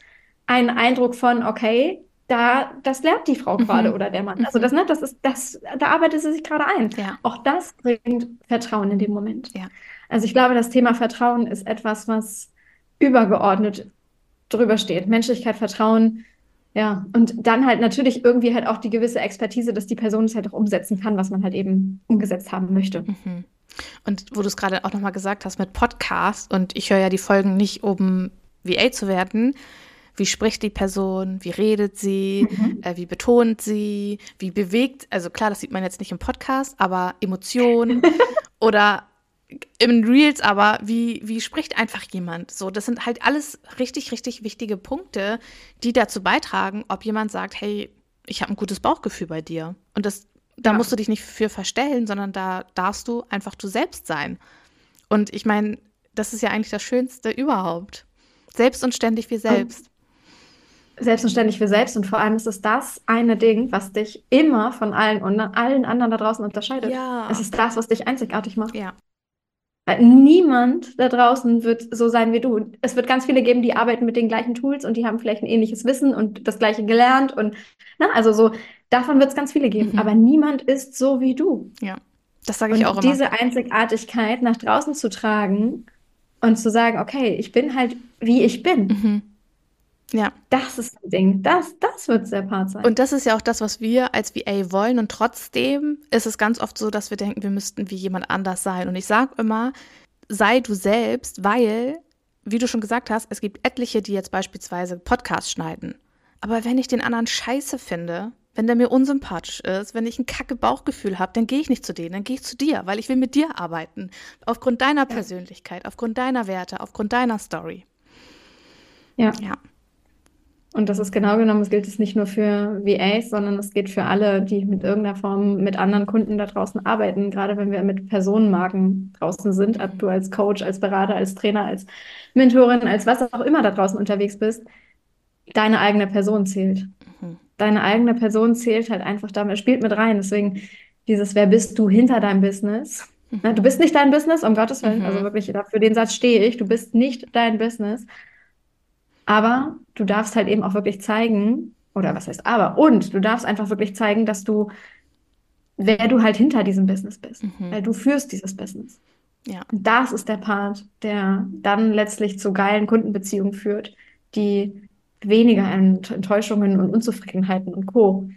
einen Eindruck von, okay, da, das lernt die Frau Mhm. gerade oder der Mann. Also das, ne, das ist, das, da arbeitet sie sich gerade ein. Ja. Auch das bringt Vertrauen in dem Moment. Ja. Also ich glaube, das Thema Vertrauen ist etwas, was übergeordnet drüber steht. Menschlichkeit, Vertrauen, ja. Und dann halt natürlich irgendwie halt auch die gewisse Expertise, dass die Person es halt auch umsetzen kann, was man halt eben umgesetzt haben möchte. Mhm. Und wo du es gerade auch nochmal gesagt hast mit Podcast, und ich höre ja die Folgen nicht, um VA zu werden. Wie spricht die Person? Wie redet sie? Mhm. Äh, wie betont sie? Wie bewegt? Also klar, das sieht man jetzt nicht im Podcast, aber Emotionen oder im Reels, aber wie, wie spricht einfach jemand? So, das sind halt alles richtig, richtig wichtige Punkte, die dazu beitragen, ob jemand sagt, hey, ich habe ein gutes Bauchgefühl bei dir. Und das, da Ja. musst du dich nicht für verstellen, sondern da darfst du einfach du selbst sein. Und ich meine, das ist ja eigentlich das Schönste überhaupt. Selbst und ständig wir selbst. Selbstverständlich für selbst und vor allem ist es das eine Ding, was dich immer von allen und allen anderen da draußen unterscheidet. Ja. Es ist das, was dich einzigartig macht. Ja. Niemand da draußen wird so sein wie du. Es wird ganz viele geben, die arbeiten mit den gleichen Tools und die haben vielleicht ein ähnliches Wissen und das gleiche gelernt und na, also so, davon wird es ganz viele geben. Mhm. Aber niemand ist so wie du. Ja. Das sage ich Und auch immer. diese Einzigartigkeit nach draußen zu tragen und zu sagen, okay, ich bin halt wie ich bin, Mhm. Ja. das ist ein Ding. Das, das wird der Part sein. Und das ist ja auch das, was wir als VA wollen. Und trotzdem ist es ganz oft so, dass wir denken, wir müssten wie jemand anders sein. Und ich sage immer, sei du selbst, weil, wie du schon gesagt hast, es gibt etliche, die jetzt beispielsweise Podcasts schneiden. Aber wenn ich den anderen scheiße finde, wenn der mir unsympathisch ist, wenn ich ein kacke Bauchgefühl habe, dann gehe ich nicht zu denen, dann gehe ich zu dir, weil ich will mit dir arbeiten. Aufgrund deiner Persönlichkeit, aufgrund deiner Werte, aufgrund deiner Story. ja. Ja. Und das ist genau genommen, es gilt es nicht nur für VAs, sondern es geht für alle, die mit irgendeiner Form mit anderen Kunden da draußen arbeiten. Gerade wenn wir mit Personenmarken draußen sind, ob du als Coach, als Berater, als Trainer, als Mentorin, als was auch immer da draußen unterwegs bist, deine eigene Person zählt. Mhm. Deine eigene Person zählt halt einfach damit, spielt mit rein. Deswegen dieses, wer bist du hinter deinem Business? Na, du bist nicht dein Business, um Gottes Willen. Mhm. Also wirklich, für den Satz stehe ich. Du bist nicht dein Business. Aber du darfst halt eben auch wirklich zeigen, oder was heißt aber, und du darfst einfach wirklich zeigen, dass du, wer du halt hinter diesem Business bist. Mhm. Weil du führst dieses Business. Ja. Und das ist der Part, der dann letztlich zu geilen Kundenbeziehungen führt, die weniger Ent Enttäuschungen und Unzufriedenheiten und Co.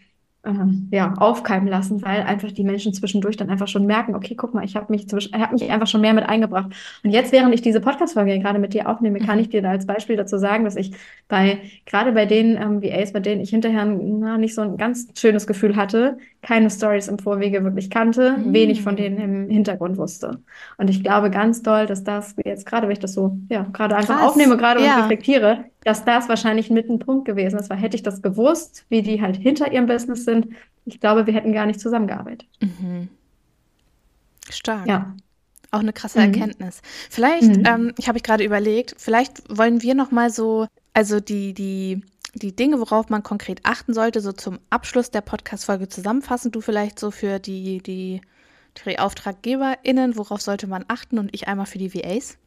ähm, ja, aufkeimen lassen, weil einfach die Menschen zwischendurch dann einfach schon merken, okay, guck mal, ich habe mich, zwisch- ich hab mich einfach schon mehr mit eingebracht. Und jetzt, während ich diese Podcast-Folge gerade mit dir aufnehme, kann Mhm. ich dir da als Beispiel dazu sagen, dass ich bei, gerade bei den ähm, VAs, bei denen ich hinterher na, nicht so ein ganz schönes Gefühl hatte, keine Stories im Vorwege wirklich kannte, Mhm. wenig von denen im Hintergrund wusste. Und ich glaube ganz doll, dass das jetzt gerade, wenn ich das so, ja, gerade einfach Krass. aufnehme, gerade und Ja. reflektiere, dass das wahrscheinlich mit ein Punkt gewesen ist, weil hätte ich das gewusst, wie die halt hinter ihrem Business sind, ich glaube, wir hätten gar nicht zusammengearbeitet. Mhm. Stark. Ja. Auch eine krasse Mhm. Erkenntnis. Vielleicht, Mhm. ähm, ich habe ich gerade überlegt, vielleicht wollen wir noch mal so, also die, die, die Dinge, worauf man konkret achten sollte, so zum Abschluss der Podcast-Folge zusammenfassen. Du vielleicht so für die, die, die AuftraggeberInnen, worauf sollte man achten und ich einmal für die VAs?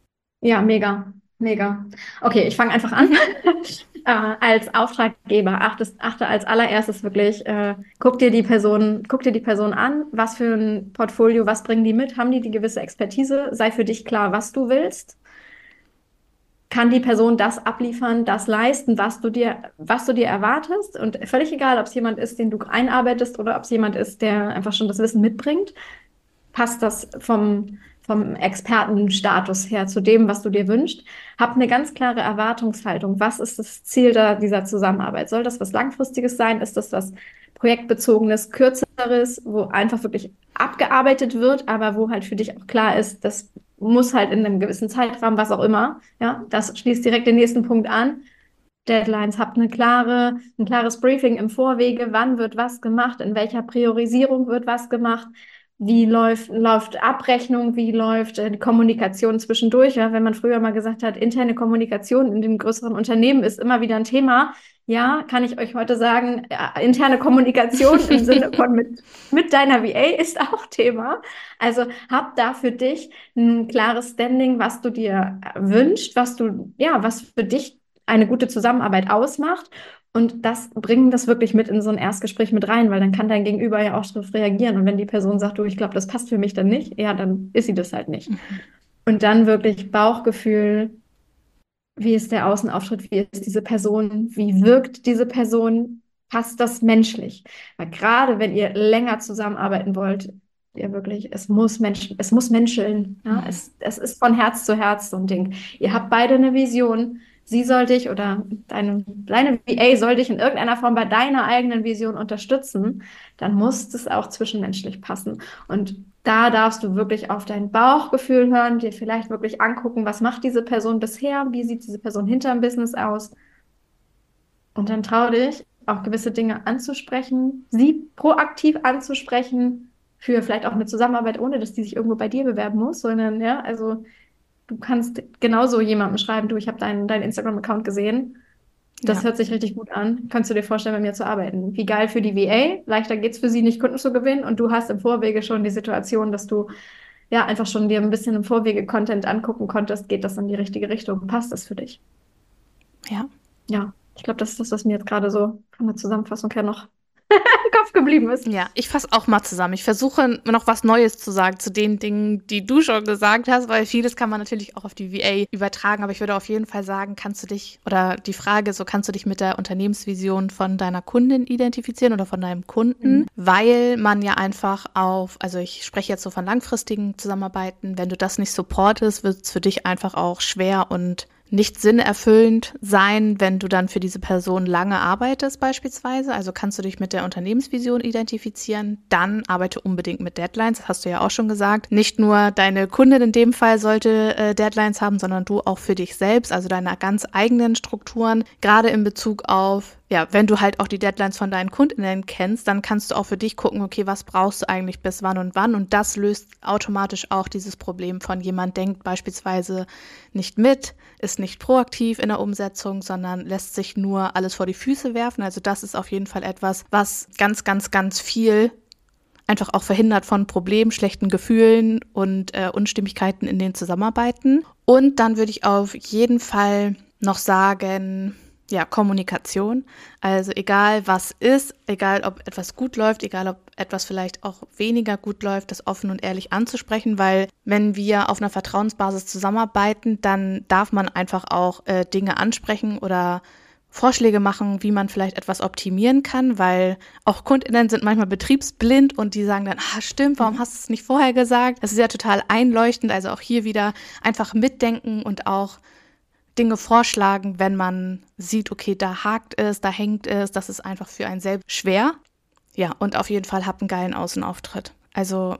Ja, mega, mega. Okay, ich fange einfach an. äh, als Auftraggeber achtest, achte als allererstes wirklich, äh, guck dir die Person, guck dir die Person an, was für ein Portfolio, was bringen die mit, haben die die gewisse Expertise, sei für dich klar, was du willst. Kann die Person das abliefern, das leisten, was du dir, was du dir erwartest? Und völlig egal, ob es jemand ist, den du einarbeitest oder ob es jemand ist, der einfach schon das Wissen mitbringt, passt das vom, vom Expertenstatus her zu dem, was du dir wünschst. Hab eine ganz klare Erwartungshaltung. Was ist das Ziel da, dieser Zusammenarbeit? Soll das was Langfristiges sein? Ist das was Projektbezogenes, Kürzeres, wo einfach wirklich abgearbeitet wird, aber wo halt für dich auch klar ist, das muss halt in einem gewissen Zeitrahmen, was auch immer. Ja, das schließt direkt den nächsten Punkt an. Deadlines, habt eine klare, ein klares Briefing im Vorwege, wann wird was gemacht, in welcher Priorisierung wird was gemacht, wie läuft, läuft Abrechnung, wie läuft äh, Kommunikation zwischendurch. Ja? Wenn man früher mal gesagt hat, interne Kommunikation in dem größeren Unternehmen ist immer wieder ein Thema, ja, kann ich euch heute sagen, ja, interne Kommunikation im Sinne von mit, mit deiner VA ist auch Thema. Also hab da für dich ein klares Standing, was du dir wünschst, was du, ja, was für dich eine gute Zusammenarbeit ausmacht und das bringen das wirklich mit in so ein Erstgespräch mit rein, weil dann kann dein Gegenüber ja auch darauf reagieren. Und wenn die Person sagt, du, ich glaube, das passt für mich dann nicht, ja, dann ist sie das halt nicht. Mhm. Und dann wirklich Bauchgefühl, wie ist der Außenauftritt, wie ist diese Person, wie wirkt diese Person, passt das menschlich? Weil gerade wenn ihr länger zusammenarbeiten wollt, ihr wirklich, es muss Menschen, es muss menscheln. Ja? Mhm. Es, es ist von Herz zu Herz so ein Ding. Ihr habt beide eine Vision sie soll dich oder deine, deine VA soll dich in irgendeiner Form bei deiner eigenen Vision unterstützen, dann muss es auch zwischenmenschlich passen. Und da darfst du wirklich auf dein Bauchgefühl hören, dir vielleicht wirklich angucken, was macht diese Person bisher, wie sieht diese Person hinterm Business aus. Und dann trau dich, auch gewisse Dinge anzusprechen, sie proaktiv anzusprechen, für vielleicht auch eine Zusammenarbeit, ohne dass die sich irgendwo bei dir bewerben muss, sondern ja, also du kannst genauso jemandem schreiben, du, ich habe deinen dein Instagram-Account gesehen. Das ja. hört sich richtig gut an. Kannst du dir vorstellen, bei mir zu arbeiten? Wie geil für die VA. Leichter geht es für sie nicht, Kunden zu gewinnen. Und du hast im Vorwege schon die Situation, dass du ja einfach schon dir ein bisschen im Vorwege Content angucken konntest. Geht das in die richtige Richtung? Passt das für dich? Ja. Ja. Ich glaube, das ist das, was mir jetzt gerade so von der Zusammenfassung her noch Kopf geblieben ist. Ja, ich fasse auch mal zusammen. Ich versuche noch was Neues zu sagen zu den Dingen, die du schon gesagt hast, weil vieles kann man natürlich auch auf die VA übertragen. Aber ich würde auf jeden Fall sagen, kannst du dich, oder die Frage so, kannst du dich mit der Unternehmensvision von deiner Kundin identifizieren oder von deinem Kunden? Mhm. Weil man ja einfach auf, also ich spreche jetzt so von langfristigen Zusammenarbeiten, wenn du das nicht supportest, wird es für dich einfach auch schwer und nicht sinnerfüllend sein, wenn du dann für diese Person lange arbeitest beispielsweise. Also kannst du dich mit der Unternehmensvision identifizieren, dann arbeite unbedingt mit Deadlines, das hast du ja auch schon gesagt. Nicht nur deine Kundin in dem Fall sollte äh, Deadlines haben, sondern du auch für dich selbst, also deine ganz eigenen Strukturen, gerade in Bezug auf ja, wenn du halt auch die Deadlines von deinen Kundinnen kennst, dann kannst du auch für dich gucken, okay, was brauchst du eigentlich bis wann und wann? Und das löst automatisch auch dieses Problem von jemand denkt beispielsweise nicht mit, ist nicht proaktiv in der Umsetzung, sondern lässt sich nur alles vor die Füße werfen. Also das ist auf jeden Fall etwas, was ganz, ganz, ganz viel einfach auch verhindert von Problemen, schlechten Gefühlen und äh, Unstimmigkeiten in den Zusammenarbeiten. Und dann würde ich auf jeden Fall noch sagen, ja, Kommunikation. Also egal was ist, egal ob etwas gut läuft, egal ob etwas vielleicht auch weniger gut läuft, das offen und ehrlich anzusprechen, weil wenn wir auf einer Vertrauensbasis zusammenarbeiten, dann darf man einfach auch äh, Dinge ansprechen oder Vorschläge machen, wie man vielleicht etwas optimieren kann, weil auch KundInnen sind manchmal betriebsblind und die sagen dann, ah, stimmt, warum mhm. hast du es nicht vorher gesagt? Das ist ja total einleuchtend, also auch hier wieder einfach mitdenken und auch Dinge vorschlagen, wenn man sieht, okay, da hakt es, da hängt es, das ist einfach für einen selbst schwer. Ja, und auf jeden Fall habt einen geilen Außenauftritt. Also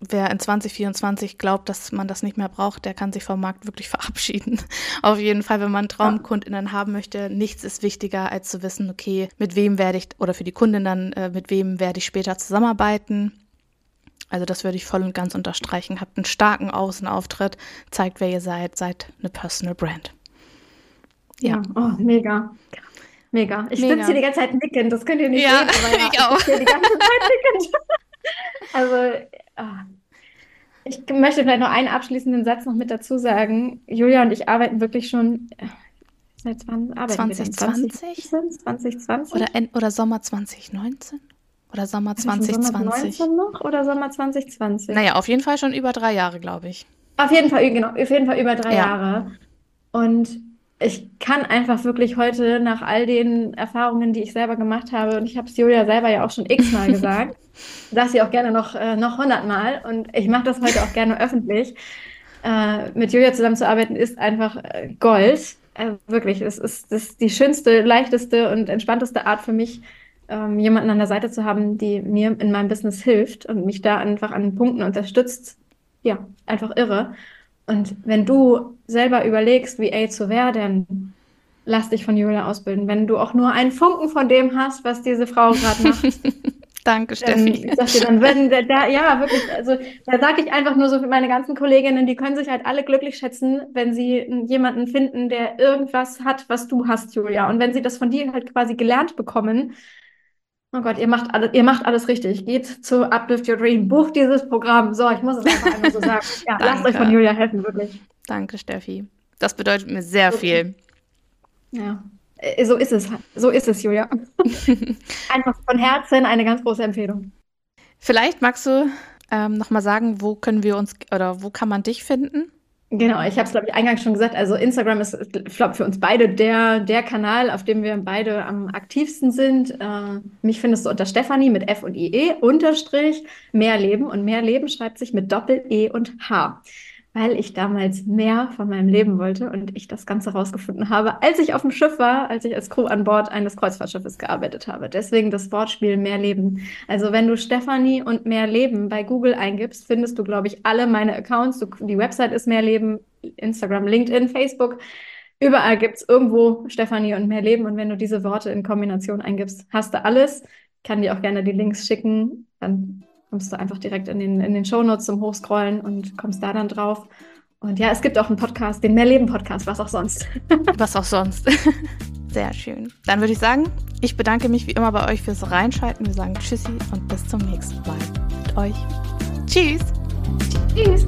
wer in 2024 glaubt, dass man das nicht mehr braucht, der kann sich vom Markt wirklich verabschieden. Auf jeden Fall, wenn man Traumkundinnen haben möchte, nichts ist wichtiger, als zu wissen, okay, mit wem werde ich, oder für die Kundin dann, äh, mit wem werde ich später zusammenarbeiten. Also das würde ich voll und ganz unterstreichen. Habt einen starken Außenauftritt, zeigt, wer ihr seid, seid eine Personal Brand. Ja, oh, mega. Mega. Ich sitze hier die ganze Zeit nickend, das könnt ihr nicht ja, sehen, ja, ich auch. Ich die ganze Zeit nickend. also, oh. ich möchte vielleicht noch einen abschließenden Satz noch mit dazu sagen. Julia und ich arbeiten wirklich schon äh, seit wann arbeiten 2020? wir 2020? Oder, oder Sommer 2019? Oder Sommer 2020? Sommer 2019 noch oder Sommer 2020? Naja, auf jeden Fall schon über drei Jahre, glaube ich. Auf jeden Fall, genau, auf jeden Fall über drei ja. Jahre. Und ich kann einfach wirklich heute nach all den Erfahrungen, die ich selber gemacht habe, und ich habe es Julia selber ja auch schon x-mal gesagt, sage sie auch gerne noch, äh, noch hundertmal und ich mache das heute auch gerne öffentlich. Äh, mit Julia zusammenzuarbeiten ist einfach äh, Gold. Äh, wirklich, es ist, das ist die schönste, leichteste und entspannteste Art für mich, ähm, jemanden an der Seite zu haben, die mir in meinem Business hilft und mich da einfach an Punkten unterstützt. Ja, einfach irre. Und wenn du selber überlegst, VA zu werden, lass dich von Julia ausbilden. Wenn du auch nur einen Funken von dem hast, was diese Frau gerade macht, Danke, Steffi. Ähm, ich sag dir dann, wenn da, da ja wirklich, also da sage ich einfach nur so für meine ganzen Kolleginnen, die können sich halt alle glücklich schätzen, wenn sie jemanden finden, der irgendwas hat, was du hast, Julia. Und wenn sie das von dir halt quasi gelernt bekommen, oh Gott, ihr macht alles, ihr macht alles richtig. Geht zu Uplift Your Dream, bucht dieses Programm. So, ich muss es einfach einmal so sagen. Ja, lasst euch von Julia helfen, wirklich. Danke, Steffi. Das bedeutet mir sehr okay. viel. Ja. Äh, so ist es. So ist es, Julia. Einfach von Herzen eine ganz große Empfehlung. Vielleicht magst du ähm, nochmal sagen, wo können wir uns oder wo kann man dich finden? Genau, ich habe es, glaube ich, eingangs schon gesagt. Also Instagram ist, glaube, für uns beide der, der Kanal, auf dem wir beide am aktivsten sind. Äh, mich findest du unter Stefanie mit F und IE unterstrich mehr Leben. Und mehr Leben schreibt sich mit Doppel-E und H weil ich damals mehr von meinem Leben wollte und ich das Ganze rausgefunden habe, als ich auf dem Schiff war, als ich als Crew an Bord eines Kreuzfahrtschiffes gearbeitet habe. Deswegen das Wortspiel mehr Leben. Also wenn du Stefanie und mehr Leben bei Google eingibst, findest du, glaube ich, alle meine Accounts. Du, die Website ist mehr Leben, Instagram, LinkedIn, Facebook. Überall gibt es irgendwo Stefanie und mehr Leben. Und wenn du diese Worte in Kombination eingibst, hast du alles. Ich kann dir auch gerne die Links schicken. Dann kommst du einfach direkt in den, in den Shownotes zum Hochscrollen und kommst da dann drauf. Und ja, es gibt auch einen Podcast, den Mehrleben-Podcast, was auch sonst. was auch sonst. Sehr schön. Dann würde ich sagen, ich bedanke mich wie immer bei euch fürs Reinschalten. Wir sagen Tschüssi und bis zum nächsten Mal mit euch. Tschüss. Tschüss.